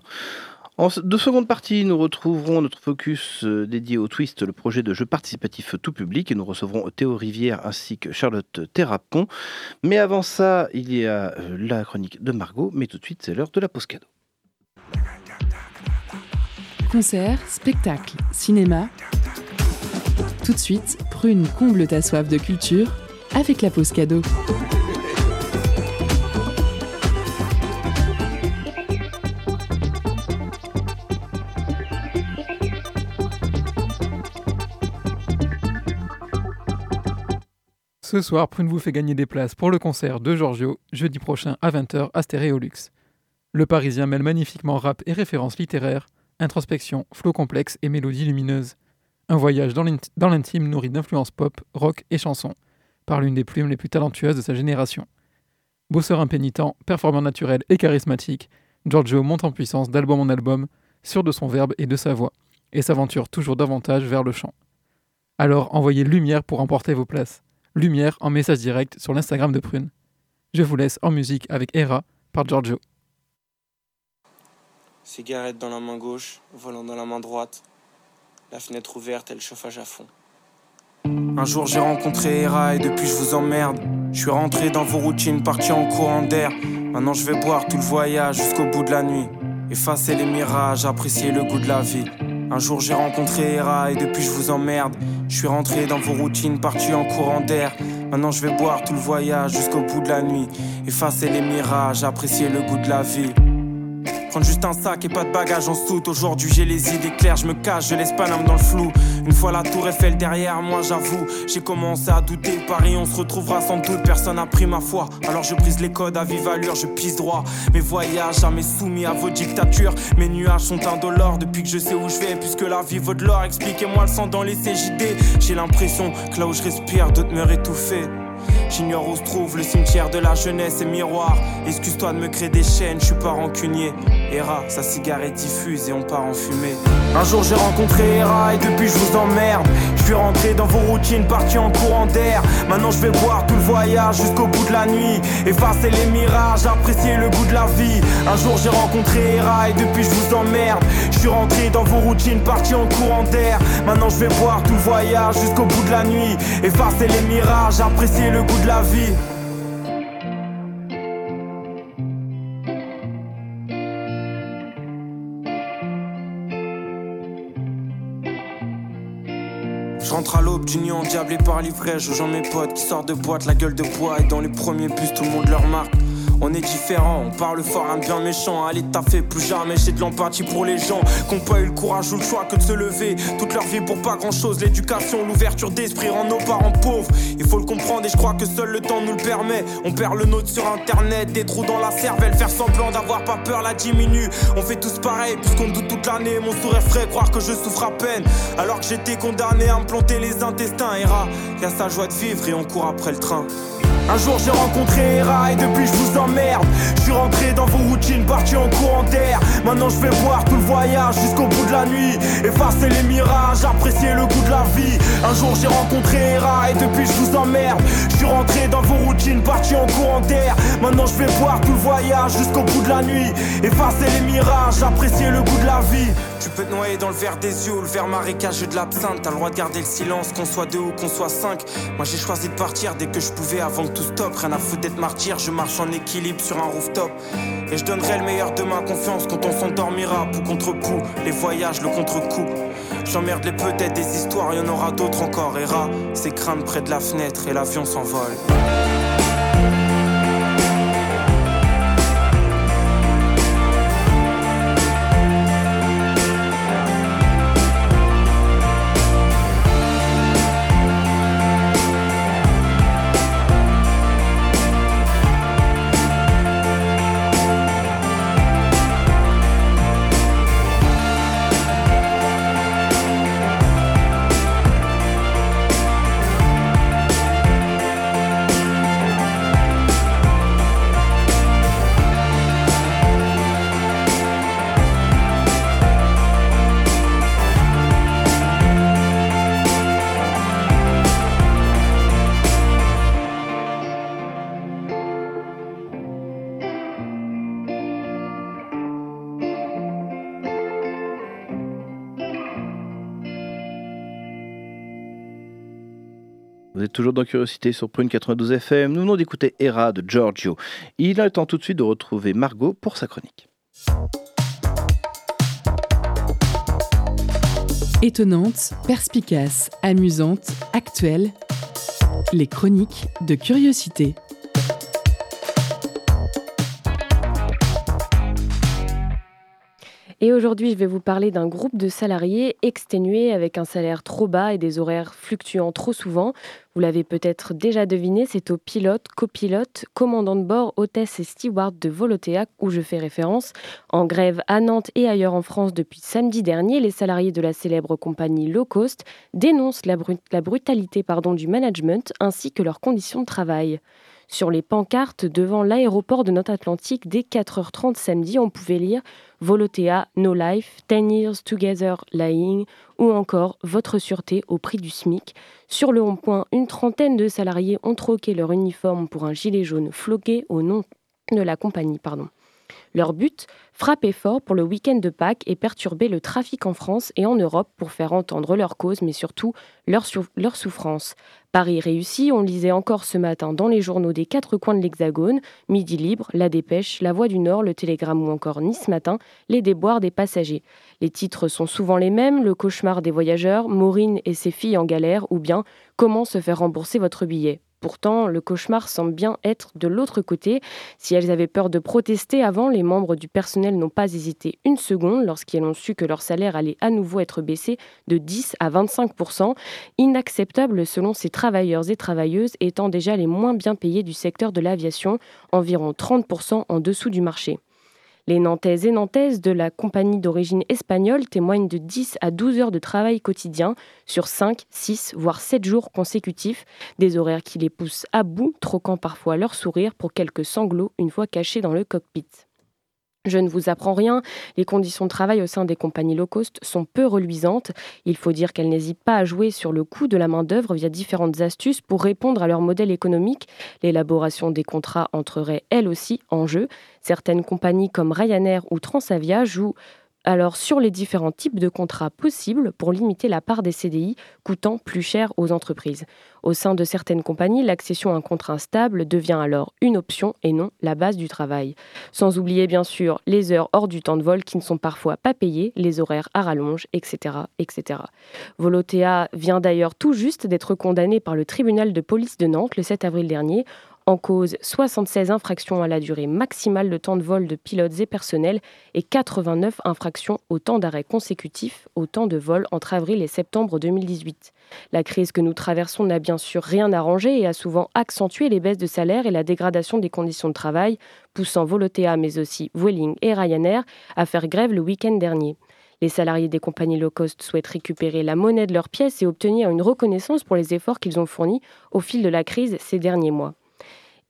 En se- de seconde partie, nous retrouverons notre focus euh, dédié au Twist, le projet de jeu participatif tout public, et nous recevrons Théo Rivière ainsi que Charlotte Terrapon. Mais avant ça, il y a euh, la chronique de Margot, mais tout de suite, c'est l'heure de la pause cadeau. Concerts, spectacles, cinéma. Tout de suite, Prune comble ta soif de culture avec la pause cadeau. Ce soir, Prune vous fait gagner des places pour le concert de Giorgio, jeudi prochain à 20h à Stéréolux. Le Parisien mêle magnifiquement rap et références littéraires, introspection, flow complexe et mélodie lumineuse. Un voyage dans l'intime nourri d'influences pop, rock et chansons, par l'une des plumes les plus talentueuses de sa génération. Bosseur impénitent, performant naturel et charismatique, Giorgio monte en puissance d'album en album, sûr de son verbe et de sa voix, et s'aventure toujours davantage vers le chant. Alors envoyez lumière pour emporter vos places. Lumière en message direct sur l'Instagram de Prune. Je vous laisse en musique avec Era par Giorgio. Cigarette dans la main gauche, volant dans la main droite. La fenêtre ouverte et le chauffage à fond. Un jour j'ai rencontré Hera et depuis je vous emmerde. Je suis rentré dans vos routines, parti en courant d'air. Maintenant je vais boire tout le voyage jusqu'au bout de la nuit. Effacer les mirages, apprécier le goût de la vie. Un jour j'ai rencontré Hera et depuis je vous emmerde. Je suis rentré dans vos routines, parti en courant d'air. Maintenant je vais boire tout le voyage jusqu'au bout de la nuit. Effacer les mirages, apprécier le goût de la vie. Prendre juste un sac et pas de bagages en soute. Aujourd'hui j'ai les idées claires, je me cache, je laisse pas l'âme dans le flou. Une fois la tour Eiffel derrière moi, j'avoue, j'ai commencé à douter. Paris, on se retrouvera sans doute, personne n'a pris ma foi. Alors je brise les codes à vive allure, je pisse droit. Mes voyages jamais soumis à vos dictatures. Mes nuages sont indolores depuis que je sais où je vais, puisque la vie vaut de l'or. Expliquez-moi le sang dans les CJD. J'ai l'impression que là où je respire, d'autres meurent étouffés. J'ignore où se trouve le cimetière de la jeunesse et miroir. Excuse-toi de me créer des chaînes, je suis pas rancunier. Hera, sa cigarette diffuse et on part en fumée. Un jour j'ai rencontré Hera et depuis je vous emmerde. Je suis rentré dans vos routines, parti en courant d'air. Maintenant je vais boire tout le voyage jusqu'au bout de la nuit. Effacer les mirages, apprécier le goût de la vie. Un jour j'ai rencontré Hera et depuis je vous emmerde. Je suis rentré dans vos routines, parti en courant d'air. Maintenant je vais boire tout le voyage jusqu'au bout de la nuit. Effacer les mirages, apprécier le goût de la vie. Je rentre à l'aube d'union, endiablé par l'ivresse. Je joins mes potes qui sortent de boîte, la gueule de bois. Et dans les premiers bus, tout le monde leur marque. On est différent, on parle fort, un bien méchant. Allez, t'as fait plus jamais, j'ai de l'empathie pour les gens qui ont pas eu le courage ou le choix que de se lever. Toute leur vie pour pas grand chose, l'éducation, l'ouverture d'esprit rend nos parents pauvres. Il faut le comprendre et je crois que seul le temps nous le permet. On perd le nôtre sur internet, des trous dans la cervelle, faire semblant d'avoir pas peur la diminue. On fait tous pareil, puisqu'on doute toute l'année. Mon sourire frais, croire que je souffre à peine. Alors que j'étais condamné à me planter les intestins. Hera, y a sa joie de vivre et on court après le train. Un jour j'ai rencontré Hera et depuis je vous emmerde. Je suis rentré dans vos routines, parti en courant d'air. Maintenant je vais boire tout le voyage jusqu'au bout de la nuit. Effacer les mirages, apprécier le goût de la vie. Un jour j'ai rencontré Hera et depuis je vous emmerde. Je suis rentré dans vos routines, parti en courant d'air. Maintenant je vais boire tout le voyage jusqu'au bout de la nuit. Effacer les mirages, apprécier le goût de la vie. Tu peux te noyer dans le verre des yeux le verre marécageux de l'absinthe. T'as le droit de garder le silence, qu'on soit deux ou qu'on soit cinq. Moi j'ai choisi de partir dès que je pouvais avant que tout stoppe. Rien à foutre d'être martyr, je marche en équilibre sur un rooftop. Et je donnerai le meilleur de ma confiance quand on s'endormira. Pou contre pou, les voyages, le contre-coup. J'emmerde les peut-être des histoires, y en aura d'autres encore. Hera, c'est craindre près de la fenêtre et l'avion s'envole. Toujours dans Curiosité sur Prune 92 FM. Nous venons d'écouter Hera de Giorgio. Il est temps tout de suite de retrouver Margot pour sa chronique. Étonnante, perspicace, amusante, actuelle, les chroniques de curiosité. Et aujourd'hui, je vais vous parler d'un groupe de salariés exténués avec un salaire trop bas et des horaires fluctuants trop souvent. Vous l'avez peut-être déjà deviné, c'est aux pilotes, copilotes, commandants de bord, hôtesses et stewards de Volotea où je fais référence. En grève à Nantes et ailleurs en France depuis samedi dernier, les salariés de la célèbre compagnie low cost dénoncent la, la brutalité pardon, du management ainsi que leurs conditions de travail. Sur les pancartes devant l'aéroport de Nantes-Atlantique, dès 4h30 samedi, on pouvait lire Volotea, No Life, 10 Years Together Lying ou encore Votre sûreté au prix du SMIC. Sur le rond-point, une trentaine de salariés ont troqué leur uniforme pour un gilet jaune floqué au nom de la compagnie. Pardon. Leur but Frapper fort pour le week-end de Pâques et perturber le trafic en France et en Europe pour faire entendre leur cause, mais surtout leur, sou- leur souffrance. Paris réussi, on lisait encore ce matin dans les journaux des quatre coins de l'Hexagone, Midi Libre, La Dépêche, La Voix du Nord, Le Télégramme ou encore Nice Matin, les déboires des passagers. Les titres sont souvent les mêmes, Le cauchemar des voyageurs, Maureen et ses filles en galère, ou bien Comment se faire rembourser votre billet. Pourtant, le cauchemar semble bien être de l'autre côté. Si elles avaient peur de protester avant, les membres du personnel n'ont pas hésité une seconde lorsqu'elles ont su que leur salaire allait à nouveau être baissé de 10 à 25% inacceptable selon ces travailleurs et travailleuses étant déjà les moins bien payés du secteur de l'aviation, environ 30% en dessous du marché. Les Nantaises et Nantaises de la compagnie d'origine espagnole témoignent de 10 à 12 heures de travail quotidien sur 5, 6, voire 7 jours consécutifs, des horaires qui les poussent à bout, troquant parfois leur sourire pour quelques sanglots une fois cachés dans le cockpit. Je ne vous apprends rien, les conditions de travail au sein des compagnies low cost sont peu reluisantes. Il faut dire qu'elles n'hésitent pas à jouer sur le coût de la main-d'œuvre via différentes astuces pour répondre à leur modèle économique. L'élaboration des contrats entrerait elle aussi en jeu. Certaines compagnies comme Ryanair ou Transavia jouent alors sur les différents types de contrats possibles pour limiter la part des CDI coûtant plus cher aux entreprises. Au sein de certaines compagnies, l'accession à un contrat stable devient alors une option et non la base du travail. Sans oublier bien sûr les heures hors du temps de vol qui ne sont parfois pas payées, les horaires à rallonge, etc. etc. Volotea vient d'ailleurs tout juste d'être condamné par le tribunal de police de Nantes le 7 avril dernier en cause 76 infractions à la durée maximale de temps de vol de pilotes et personnels et 89 infractions au temps d'arrêt consécutif au temps de vol entre avril et septembre 2018. La crise que nous traversons n'a bien sûr rien arrangé et a souvent accentué les baisses de salaire et la dégradation des conditions de travail, poussant Volotea mais aussi Vueling et Ryanair à faire grève le week-end dernier. Les salariés des compagnies low cost souhaitent récupérer la monnaie de leurs pièces et obtenir une reconnaissance pour les efforts qu'ils ont fournis au fil de la crise ces derniers mois.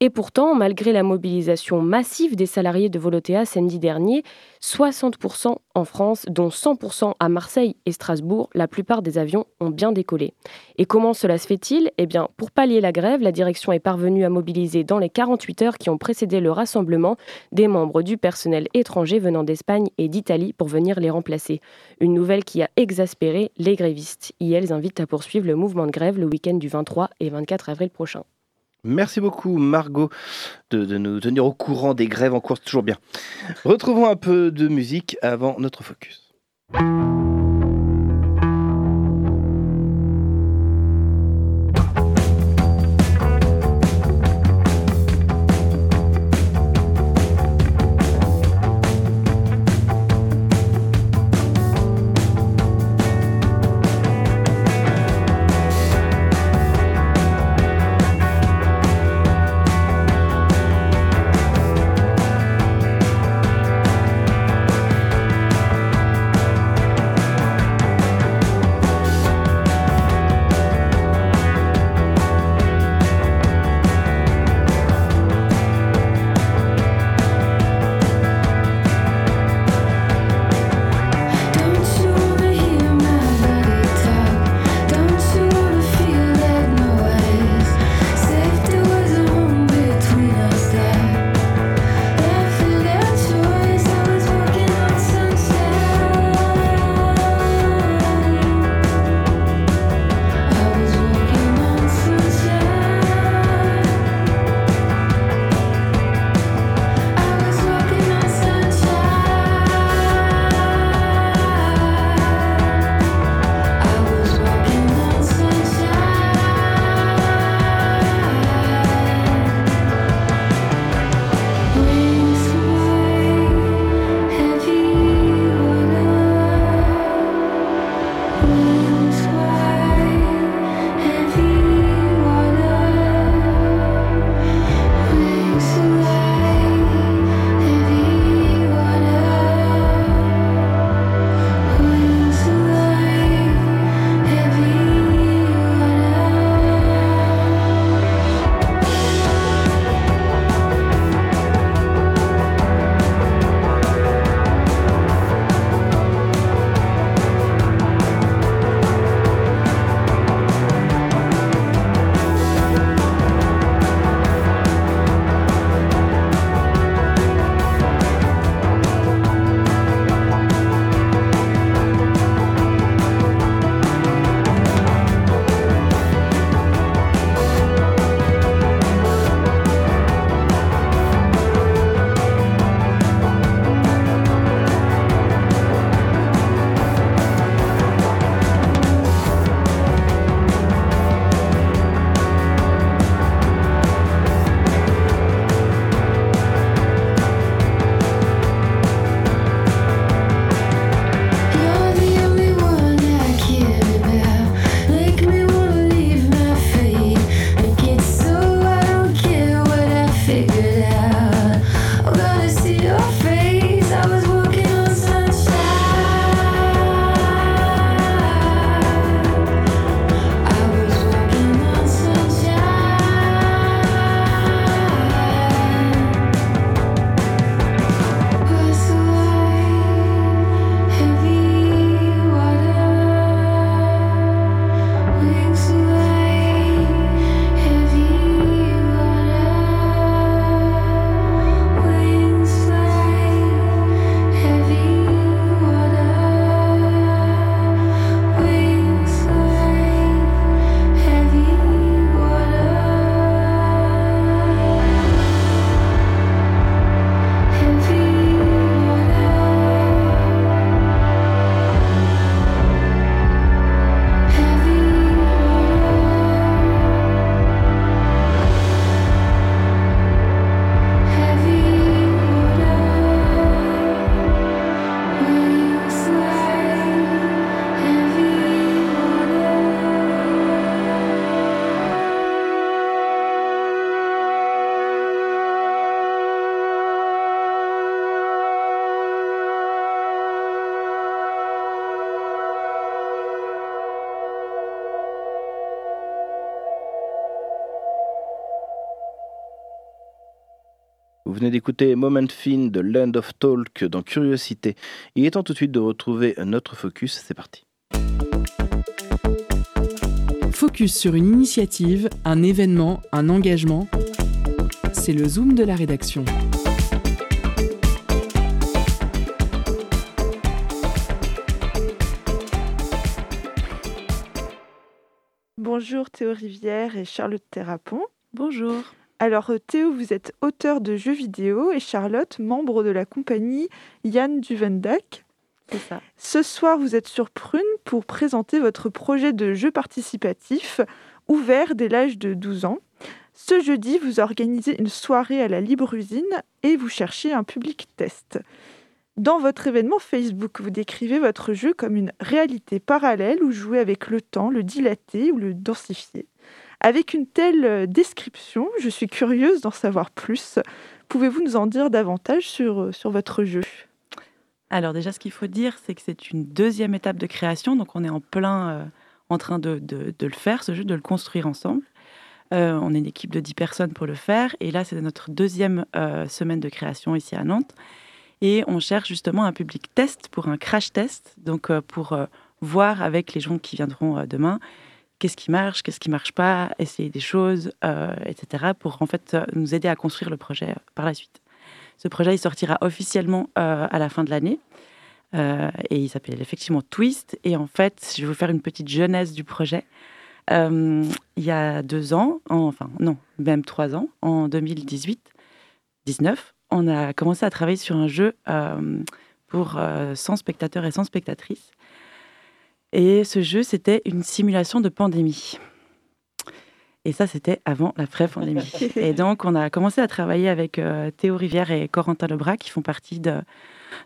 Et pourtant, malgré la mobilisation massive des salariés de Volotea samedi dernier, 60% en France, dont 100% à Marseille et Strasbourg, la plupart des avions ont bien décollé. Et comment cela se fait-il? Eh bien, pour pallier la grève, la direction est parvenue à mobiliser dans les 48 heures qui ont précédé le rassemblement des membres du personnel étranger venant d'Espagne et d'Italie pour venir les remplacer. Une nouvelle qui a exaspéré les grévistes. IELS invite à poursuivre le mouvement de grève le week-end du 23 et 24 avril prochain. Merci beaucoup Margot de, nous tenir au courant des grèves en cours, c'est toujours bien. Retrouvons un peu de musique avant notre focus. Venez d'écouter Moment Fin de Land of Talk dans Curiosité. Il est temps tout de suite de retrouver notre focus. C'est parti. Focus sur une initiative, un événement, un engagement. C'est le zoom de la rédaction. Bonjour Théo Rivière et Charlotte Thérapon. Bonjour. Alors euh, Théo, vous êtes auteur de jeux vidéo et Charlotte, membre de la compagnie Yann Duvendak. C'est ça. Ce soir, vous êtes sur Prune pour présenter votre projet de jeu participatif ouvert dès l'âge de 12 ans. Ce jeudi, vous organisez une soirée à la Libre Usine et vous cherchez un public test. Dans votre événement Facebook, vous décrivez votre jeu comme une réalité parallèle où jouer avec le temps, le dilater ou le densifier. Avec une telle euh, description, je suis curieuse d'en savoir plus. Pouvez-vous nous en dire davantage sur, euh, sur votre jeu? Alors déjà, ce qu'il faut dire, c'est que c'est une deuxième étape de création, donc on est en plein euh, en train de, de- le faire, ce jeu, de le construire ensemble. On est une équipe de 10 personnes pour le faire, et là, c'est notre deuxième semaine de création ici à Nantes. Et on cherche justement un public test pour un crash test, donc pour voir avec les gens qui viendront demain qu'est-ce qui marche, qu'est-ce qui marche pas, essayer des choses, euh, etc., pour en fait euh, nous aider à construire le projet euh, par la suite. Ce projet, il sortira officiellement à la fin de l'année. Et il s'appelle effectivement Twist. Et en fait, je vais vous faire une petite jeunesse du projet. Il y a deux ans, en- enfin non, même trois ans, en 2018-19, on a commencé à travailler sur un jeu pour euh, 100 spectateurs et 100 spectatrices. Et ce jeu, c'était une simulation de pandémie. Et ça, c'était avant la pré-pandémie. et donc, on a commencé à travailler avec euh, Théo Rivière et Corentin Lebras, qui font partie de,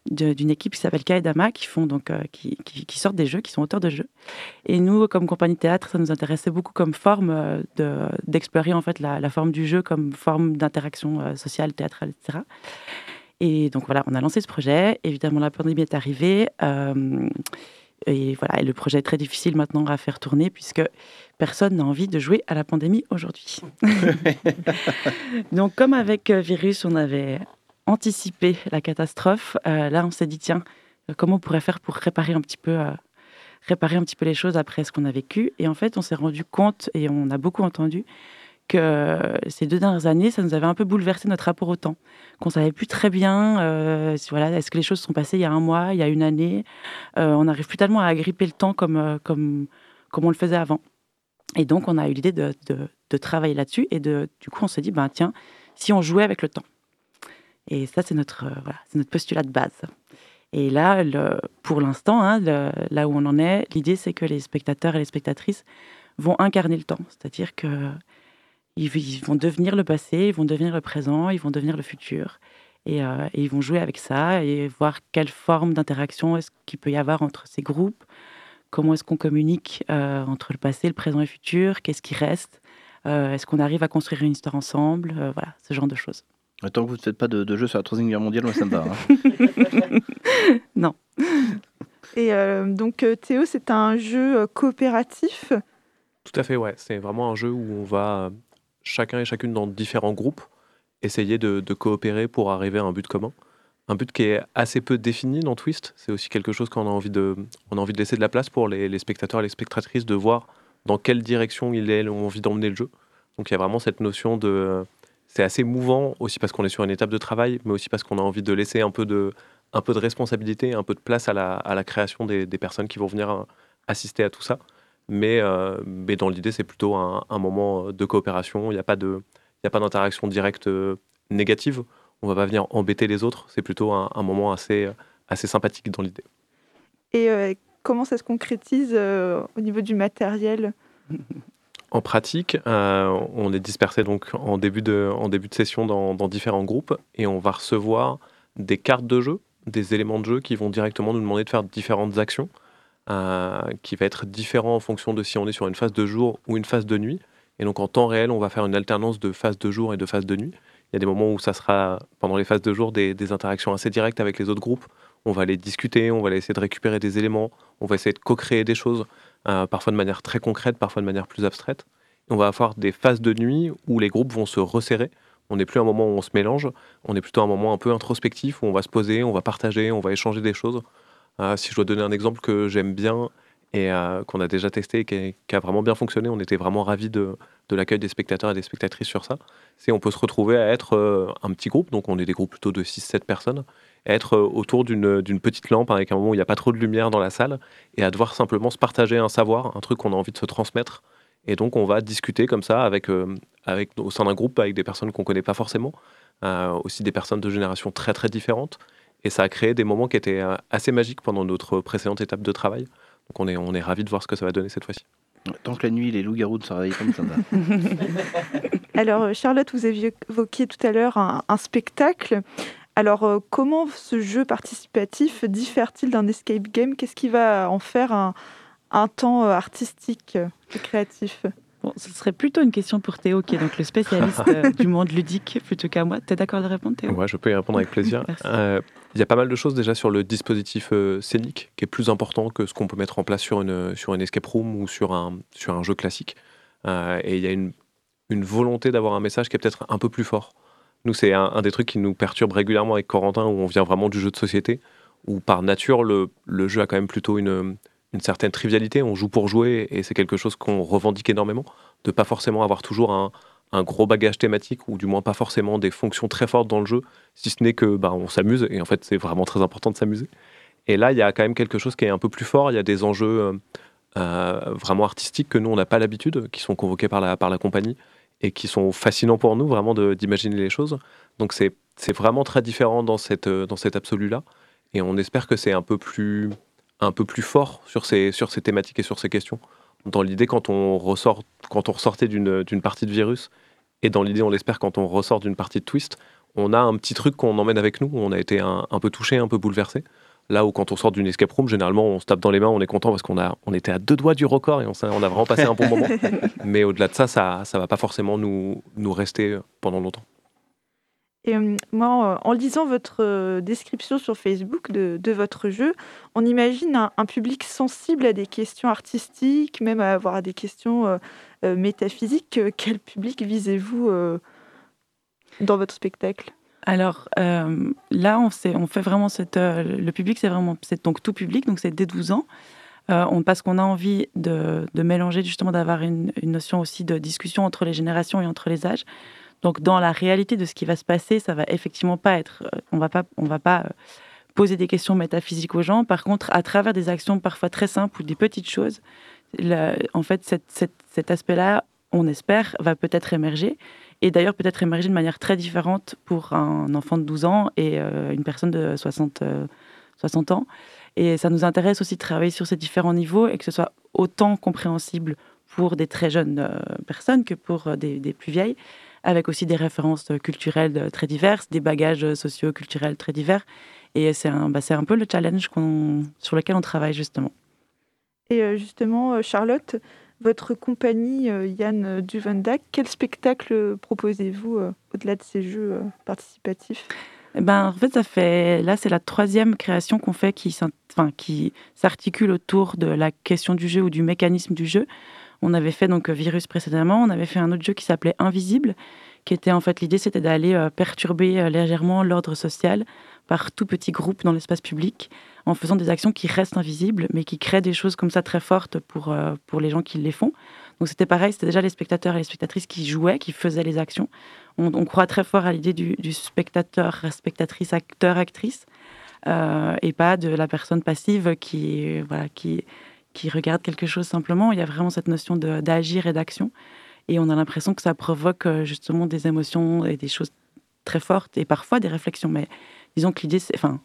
de- d'une équipe qui s'appelle Kaedama, qui, font donc, euh, qui, qui- qui sortent des jeux, qui sont auteurs de jeux. Et nous, comme compagnie de théâtre, ça nous intéressait beaucoup comme forme euh, de, d'explorer en fait la, la forme du jeu comme forme d'interaction sociale, théâtrale, etc. Et donc voilà, on a lancé ce projet. Évidemment, la pandémie est arrivée. Et voilà, et le projet est très difficile maintenant à faire tourner puisque personne n'a envie de jouer à la pandémie aujourd'hui. Donc, comme avec euh, Virus, on avait anticipé la catastrophe, euh, là, on s'est dit tiens, comment on pourrait faire pour réparer un petit peu, euh, réparer un petit peu les choses après ce qu'on a vécu? Et en fait, on s'est rendu compte et on a beaucoup entendu que euh, ces deux dernières années, ça nous avait un peu bouleversé notre rapport au temps, qu'on savait plus très bien, euh, voilà, est-ce que les choses sont passées il y a un mois, il y a une année, Euh, on n'arrive plus tellement à agripper le temps comme, comme, comme on le faisait avant. Et donc, on a eu l'idée de, de- de travailler là-dessus. Et de, du coup, on s'est dit, ben, tiens, si on jouait avec le temps. Et ça, c'est notre, voilà, notre postulat de base. Et là, le- pour l'instant, hein, là où on en est, l'idée, c'est que les spectateurs et les spectatrices vont incarner le temps. C'est-à-dire que ils, ils vont devenir le passé, ils vont devenir le présent, ils vont devenir le futur. Et, euh, et ils vont jouer avec ça et voir quelle forme d'interaction est-ce qu'il peut y avoir entre ces groupes, comment est-ce qu'on communique euh, entre le passé, le présent et le futur, qu'est-ce qui reste, Euh, est-ce qu'on arrive à construire une histoire ensemble, Euh, voilà, ce genre de choses. Tant que vous ne faites pas de, de jeu sur la Troisième Guerre mondiale, moi ça me va. hein. non. Et euh, donc Théo, c'est un jeu coopératif? Tout à fait, ouais. C'est vraiment un jeu où on va chacun et chacune dans différents groupes essayer de, coopérer pour arriver à un but commun. Un but qui est assez peu défini dans Twist. C'est aussi quelque chose qu'on a envie de, on a envie de laisser de la place pour les, spectateurs et les spectatrices de voir dans quelle direction ils ont envie d'emmener le jeu. Donc il y a vraiment cette notion de, c'est assez mouvant aussi parce qu'on est sur une étape de travail, mais aussi parce qu'on a envie de laisser un peu de, un peu de responsabilité, un peu de place à la, création des, des personnes qui vont venir euh, assister à tout ça. Mais, euh, mais dans l'idée, c'est plutôt un, un moment de coopération. Il n'y a pas d'interaction directe euh, négative. On va pas venir embêter les autres. C'est plutôt un, un moment assez, assez sympathique dans l'idée. Et euh, comment ça se concrétise euh, au niveau du matériel? En pratique, euh, on est dispersé donc en début de, en début de session dans, dans différents groupes et on va recevoir des cartes de jeu, des éléments de jeu qui vont directement nous demander de faire différentes actions, euh, qui va être différent en fonction de si on est sur une phase de jour ou une phase de nuit. Et donc en temps réel, on va faire une alternance de phase de jour et de phase de nuit. Il y a des moments où ça sera, pendant les phases de jour, des, interactions assez directes avec les autres groupes. On va aller discuter, on va aller essayer de récupérer des éléments, on va essayer de co-créer des choses, euh, parfois de manière très concrète, parfois de manière plus abstraite. Et on va avoir des phases de nuit où les groupes vont se resserrer. On n'est plus un moment où on se mélange, on est plutôt un moment un peu introspectif où on va se poser, on va partager, on va échanger des choses. Euh, si je dois donner un exemple que j'aime bien et euh, qu'on a déjà testé et qui, a vraiment bien fonctionné, on était vraiment ravis de, l'accueil des spectateurs et des spectatrices sur ça. C'est on peut se retrouver à être euh, un petit groupe, donc on est des groupes plutôt de 6-7 personnes, être euh, autour d'une petite lampe avec un moment où il n'y a pas trop de lumière dans la salle et à devoir simplement se partager un savoir, un truc qu'on a envie de se transmettre. Et donc on va discuter comme ça avec, au sein d'un groupe avec des personnes qu'on ne connaît pas forcément, aussi des personnes de générations très très différentes. Et ça a créé des moments qui étaient euh, assez magiques pendant notre précédente étape de travail. Donc on est, on est ravis de voir ce que ça va donner cette fois-ci. Tant que la nuit, les loups-garous ne se réveillent pas, ça. Alors, euh, Charlotte, vous aviez évoqué tout à l'heure un, un spectacle. Alors, euh, comment ce jeu participatif diffère-t-il d'un escape game? Qu'est-ce qui va en faire un, un temps artistique et créatif? Bon, ce serait plutôt une question pour Théo, qui est donc le spécialiste euh, du monde ludique, plutôt qu'à moi. T'es d'accord de répondre, Théo? Ouais, je peux y répondre avec plaisir. Euh, Il y a pas mal de choses déjà sur le dispositif euh, scénique qui est plus important que ce qu'on peut mettre en place sur une, sur une escape room ou sur un, sur un jeu classique. Et il y a une, une volonté d'avoir un message qui est peut-être un peu plus fort. Nous, c'est un, un des trucs qui nous perturbe régulièrement avec Corentin, où on vient vraiment du jeu de société, où par nature, le, le jeu a quand même plutôt une, une certaine trivialité. On joue pour jouer et c'est quelque chose qu'on revendique énormément, de pas forcément avoir toujours un, gros bagage thématique ou du moins pas forcément des fonctions très fortes dans le jeu, si ce n'est que bah, on s'amuse et en fait c'est vraiment très important de s'amuser. Et là il y a quand même quelque chose qui est un peu plus fort, il y a des enjeux euh, euh, vraiment artistiques que nous on n'a pas l'habitude, qui sont convoqués par la, par la compagnie et qui sont fascinants pour nous vraiment d'imaginer les choses. Donc c'est c'est vraiment très différent dans cette, euh, dans cet absolu-là et on espère que c'est un peu plus un peu plus fort sur ces, sur ces thématiques et sur ces questions. Dans l'idée, quand on ressort, quand on ressortait d'une partie de virus, et dans l'idée, on l'espère, quand on ressort d'une partie de twist, on a un petit truc qu'on emmène avec nous, où on a été un, un peu touché, un peu bouleversé. Là où quand on sort d'une escape room, généralement, on se tape dans les mains, on est content parce qu'on a, on était à deux doigts du record et on, a vraiment passé un bon moment. Mais au-delà de ça, ça, ça va pas forcément nous, nous rester pendant longtemps. Et euh, moi, en lisant votre euh, description sur Facebook de, votre jeu, on imagine un, public sensible à des questions artistiques, même à avoir des questions euh, métaphysiques. Quel public visez-vous dans votre spectacle? Alors là, on, fait vraiment cette. le public, c'est vraiment. C'est donc tout public, donc c'est dès 12 ans. Parce qu'on a envie de, de mélanger, justement, d'avoir une notion aussi de discussion entre les générations et entre les âges. Donc, dans la réalité de ce qui va se passer, ça va effectivement pas être. euh, On va pas, on va pas euh, poser des questions métaphysiques aux gens. Par contre, à travers des actions parfois très simples ou des petites choses, en fait, cet aspect-là, on espère, va peut-être émerger. Et d'ailleurs, peut-être émerger de manière très différente pour un enfant de 12 ans et euh, une personne de 60, euh, 60 ans. Et ça nous intéresse aussi de travailler sur ces différents niveaux et que ce soit autant compréhensible pour des très jeunes personnes que pour des plus vieilles, avec aussi des références euh, culturelles euh, très diverses, des bagages euh, sociaux, culturels très divers. Et c'est un, bah, un peu le challenge sur lequel on travaille justement. Et justement, Charlotte, votre compagnie, Yann Duvendak, quel spectacle proposez-vous au-delà de ces jeux participatifs? Eh ben, en fait, ça fait là, c'est la troisième création qu'on fait qui, s'in- enfin, qui s'articule autour de la question du jeu ou du mécanisme du jeu. On avait fait donc euh, Virus précédemment, on avait fait un autre jeu qui s'appelait Invisible, qui était en fait l'idée, c'était d'aller euh, perturber euh, légèrement l'ordre social par tout petit groupe dans l'espace public, en faisant des actions qui restent invisibles, mais qui créent des choses comme ça très fortes pour, pour les gens qui les font. Donc c'était pareil, c'était déjà les spectateurs et les spectatrices qui jouaient, qui faisaient les actions. On, croit très fort à l'idée du, spectateur, spectatrice, acteur, actrice, et pas de la personne passive qui, voilà, qui, qui regarde quelque chose simplement. Il y a vraiment cette notion d'agir et d'action. Et on a l'impression que ça provoque euh, justement des émotions et des choses très fortes et parfois des réflexions. Mais disons que l'idée, c'est- enfin,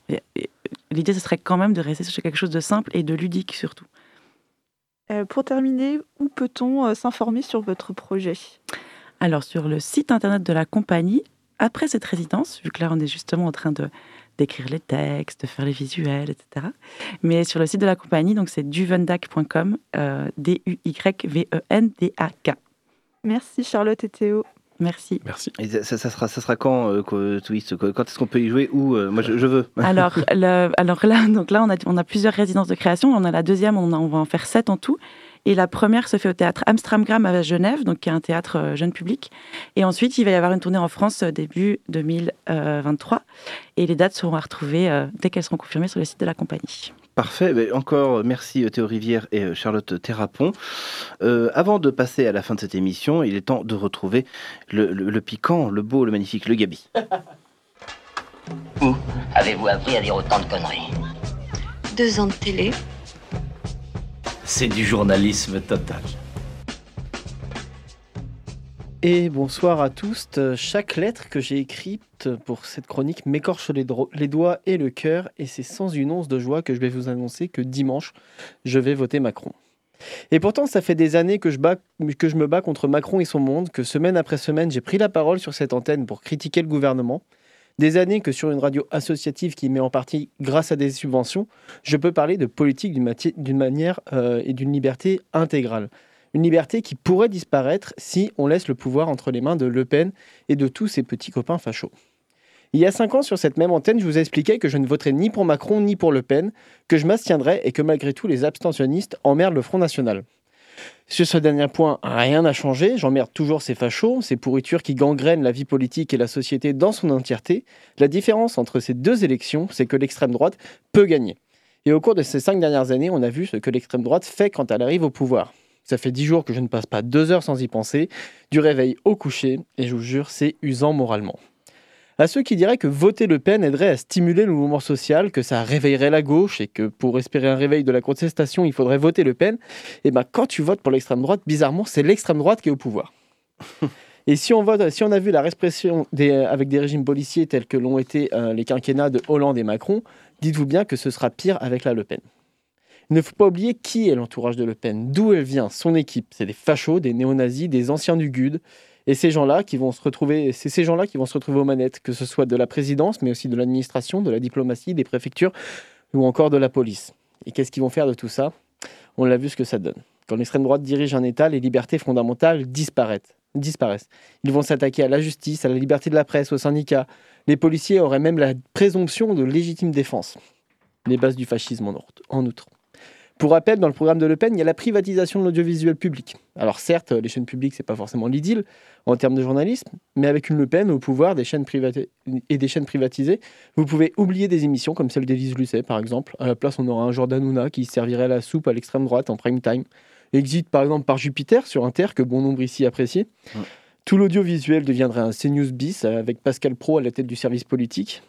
l'idée, ce serait quand même de rester sur quelque chose de simple et de ludique surtout. Euh, Pour terminer, où peut-on euh, s'informer sur votre projet? Alors, sur le site internet de la compagnie, après cette résidence, vu que là, on est justement en train de d'écrire les textes, de faire les visuels, etc. Mais sur le site de la compagnie, donc c'est duvendac.com, euh, D-U-Y-V-E-N-D-A-K. Merci Charlotte et Théo. Merci. Merci. Et ça, sera, ça sera quand, euh, quoi, Twist Quand quand est-ce qu'on peut y jouer? Où euh, Moi, je, je veux. Alors, le- alors là, donc là on, a, on a plusieurs résidences de création. On a la deuxième, on, a- on va en faire sept en tout. Et la première se fait au théâtre Amstramgram à Genève, donc qui est un théâtre euh, jeune public. Et ensuite, il va y avoir une tournée en France euh, début 2023. Et les dates seront à retrouver euh, dès qu'elles seront confirmées sur le site de la compagnie. Parfait. Ben, encore euh, merci euh, Théo Rivière et euh, Charlotte Thérapon. Euh, avant de passer à la fin de cette émission, il est temps de retrouver le, le- le piquant, le beau, le magnifique, le Gabi. Où avez-vous appris à dire autant de conneries? Deux ans de télé. C'est du journalisme total. Et bonsoir à tous. Chaque lettre que j'ai écrite pour cette chronique m'écorche les, doigts et le cœur, et c'est sans une once de joie que je vais vous annoncer que dimanche, je vais voter Macron. Et pourtant, ça fait des années que je me bats contre Macron et son monde, que semaine après semaine, j'ai pris la parole sur cette antenne pour critiquer le gouvernement. Des années que sur une radio associative qui met en partie grâce à des subventions, je peux parler de politique d'une manière euh, et d'une liberté intégrale. Une liberté qui pourrait disparaître si on laisse le pouvoir entre les mains de Le Pen et de tous ses petits copains fachos. Il y a cinq ans, sur cette même antenne, je vous expliquais que je ne voterais ni pour Macron ni pour Le Pen, que je m'abstiendrais et que malgré tout, les abstentionnistes emmerdent le Front National. Sur ce dernier point, rien n'a changé. J'emmerde toujours ces fachos, ces pourritures qui gangrènent la vie politique et la société dans son entièreté. La différence entre ces deux élections, c'est que l'extrême droite peut gagner. Et au cours de ces cinq dernières années, on a vu ce que l'extrême droite fait quand elle arrive au pouvoir. Ça fait dix jours que je ne passe pas deux heures sans y penser, du réveil au coucher, et je vous jure, c'est usant moralement. À ceux qui diraient que voter Le Pen aiderait à stimuler le mouvement social, que ça réveillerait la gauche et que pour espérer un réveil de la contestation, il faudrait voter Le Pen, et ben quand tu votes pour l'extrême droite, bizarrement, c'est l'extrême droite qui est au pouvoir. Et si on, vote, si on a vu la répression des- avec des régimes policiers tels que l'ont été euh, les quinquennats de Hollande et Macron, dites-vous bien que ce sera pire avec la Le Pen. Il ne faut pas oublier qui est l'entourage de Le Pen, d'où elle vient, son équipe. C'est des fachos, des néo-nazis, des anciens du GUD. Et ces gens-là qui vont se retrouver, c'est ces gens-là qui vont se retrouver aux manettes, que ce soit de la présidence, mais aussi de l'administration, de la diplomatie, des préfectures ou encore de la police. Et qu'est-ce qu'ils vont faire de tout ça? On l'a vu ce que ça donne. Quand l'extrême droite dirige un État, les libertés fondamentales disparaissent. disparaissent. Ils vont s'attaquer à la justice, à la liberté de la presse, aux syndicats. Les policiers auraient même la présomption de légitime défense. Les bases du fascisme en outre- en outre. Pour rappel, dans le programme de Le Pen, il y a la privatisation de l'audiovisuel public. Alors certes, les chaînes publiques, c'est pas forcément l'idylle en termes de journalisme, mais avec une Le Pen au pouvoir des chaînes et des chaînes privatisées, vous pouvez oublier des émissions comme celle d'Élise Lucet, par exemple. À la place, on aura un Jordan Hanouna qui servirait la soupe à l'extrême droite en prime time. Exit par exemple par Jupiter sur Inter, que bon nombre ici apprécie. Tout l'audiovisuel deviendrait un CNews bis avec Pascal Pro à la tête du service politique.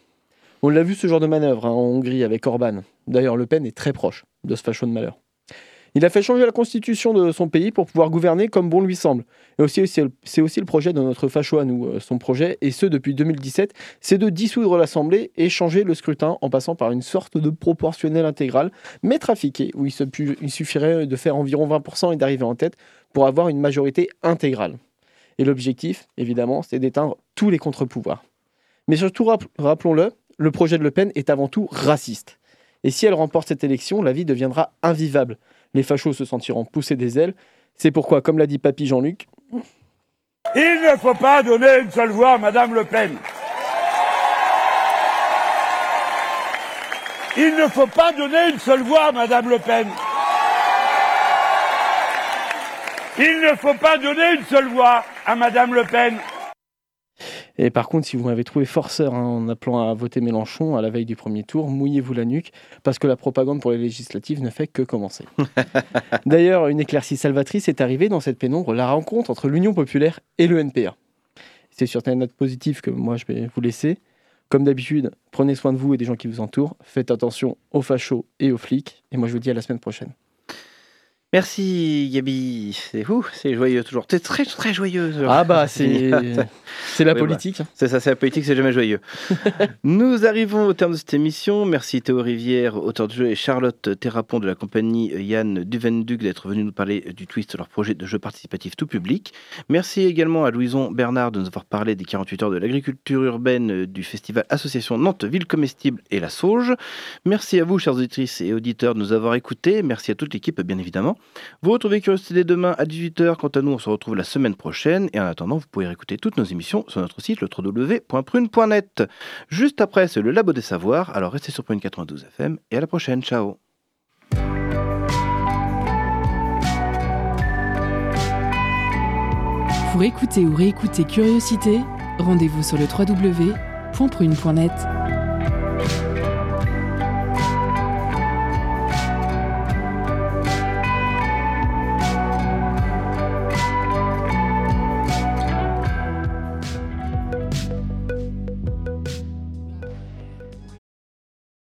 On l'a vu ce genre de manœuvre hein, en Hongrie avec Orban. D'ailleurs, Le Pen est très proche de ce facho de malheur. Il a fait changer la constitution de son pays pour pouvoir gouverner comme bon lui semble. Et c'est aussi le projet de notre facho à nous. euh, Son projet, et ce depuis 2017, c'est de dissoudre l'Assemblée et changer le scrutin en passant par une sorte de proportionnel intégral, mais trafiqué, où il, il suffirait de faire environ 20% et d'arriver en tête pour avoir une majorité intégrale. Et l'objectif, évidemment, c'est d'éteindre tous les contre-pouvoirs. Mais surtout, rapp- rappelons-le, le projet de Le Pen est avant tout raciste. Et si elle remporte cette élection, la vie deviendra invivable. Les fachos se sentiront pousser des ailes. C'est pourquoi, comme l'a dit Papy Jean-Luc, Il ne faut pas donner une seule voix à Madame Le Pen. Il ne faut pas donner une seule voix à Madame Le Pen. Il ne faut pas donner une seule voix à Madame Le Pen. Et par contre, si vous m'avez trouvé forceur hein, en appelant à voter Mélenchon à la veille du premier tour, mouillez-vous la nuque, parce que la propagande pour les législatives ne fait que commencer. D'ailleurs, une éclaircie salvatrice est arrivée dans cette pénombre, la rencontre entre l'Union populaire et le NPA. C'est sur une note positive que moi je vais vous laisser. Comme d'habitude, prenez soin de vous et des gens qui vous entourent. Faites attention aux fachos et aux flics. Et moi je vous dis à la semaine prochaine. Merci Gabi, c'est fou, c'est joyeux toujours. T'es très très joyeuse. Ah bah, c'est- c'est la Oui, politique. bah, c'est ça, c'est la politique, c'est jamais joyeux. Nous arrivons au terme de cette émission. Merci Théo Rivière, auteur de jeu, et Charlotte Thérapon de la compagnie Yann Duvenduc d'être venu nous parler du twist, leur projet de jeu participatif tout public. Merci également à Louison Bernard de nous avoir parlé des 48 heures de l'agriculture urbaine du festival Association Nantes Ville Comestible et la Sauge. Merci à vous, chers auditrices et auditeurs, de nous avoir écoutés. Merci à toute l'équipe, bien évidemment. Vous retrouvez Curiosité demain à 18h. Quant à nous, on se retrouve la semaine prochaine. Et en attendant, vous pouvez réécouter toutes nos émissions sur notre site le www.prune.net. Juste après, c'est le Labo des Savoirs. Alors restez sur Prune 92 FM et à la prochaine. Ciao. Pour écouter ou réécouter Curiosité, rendez-vous sur www.prune.net.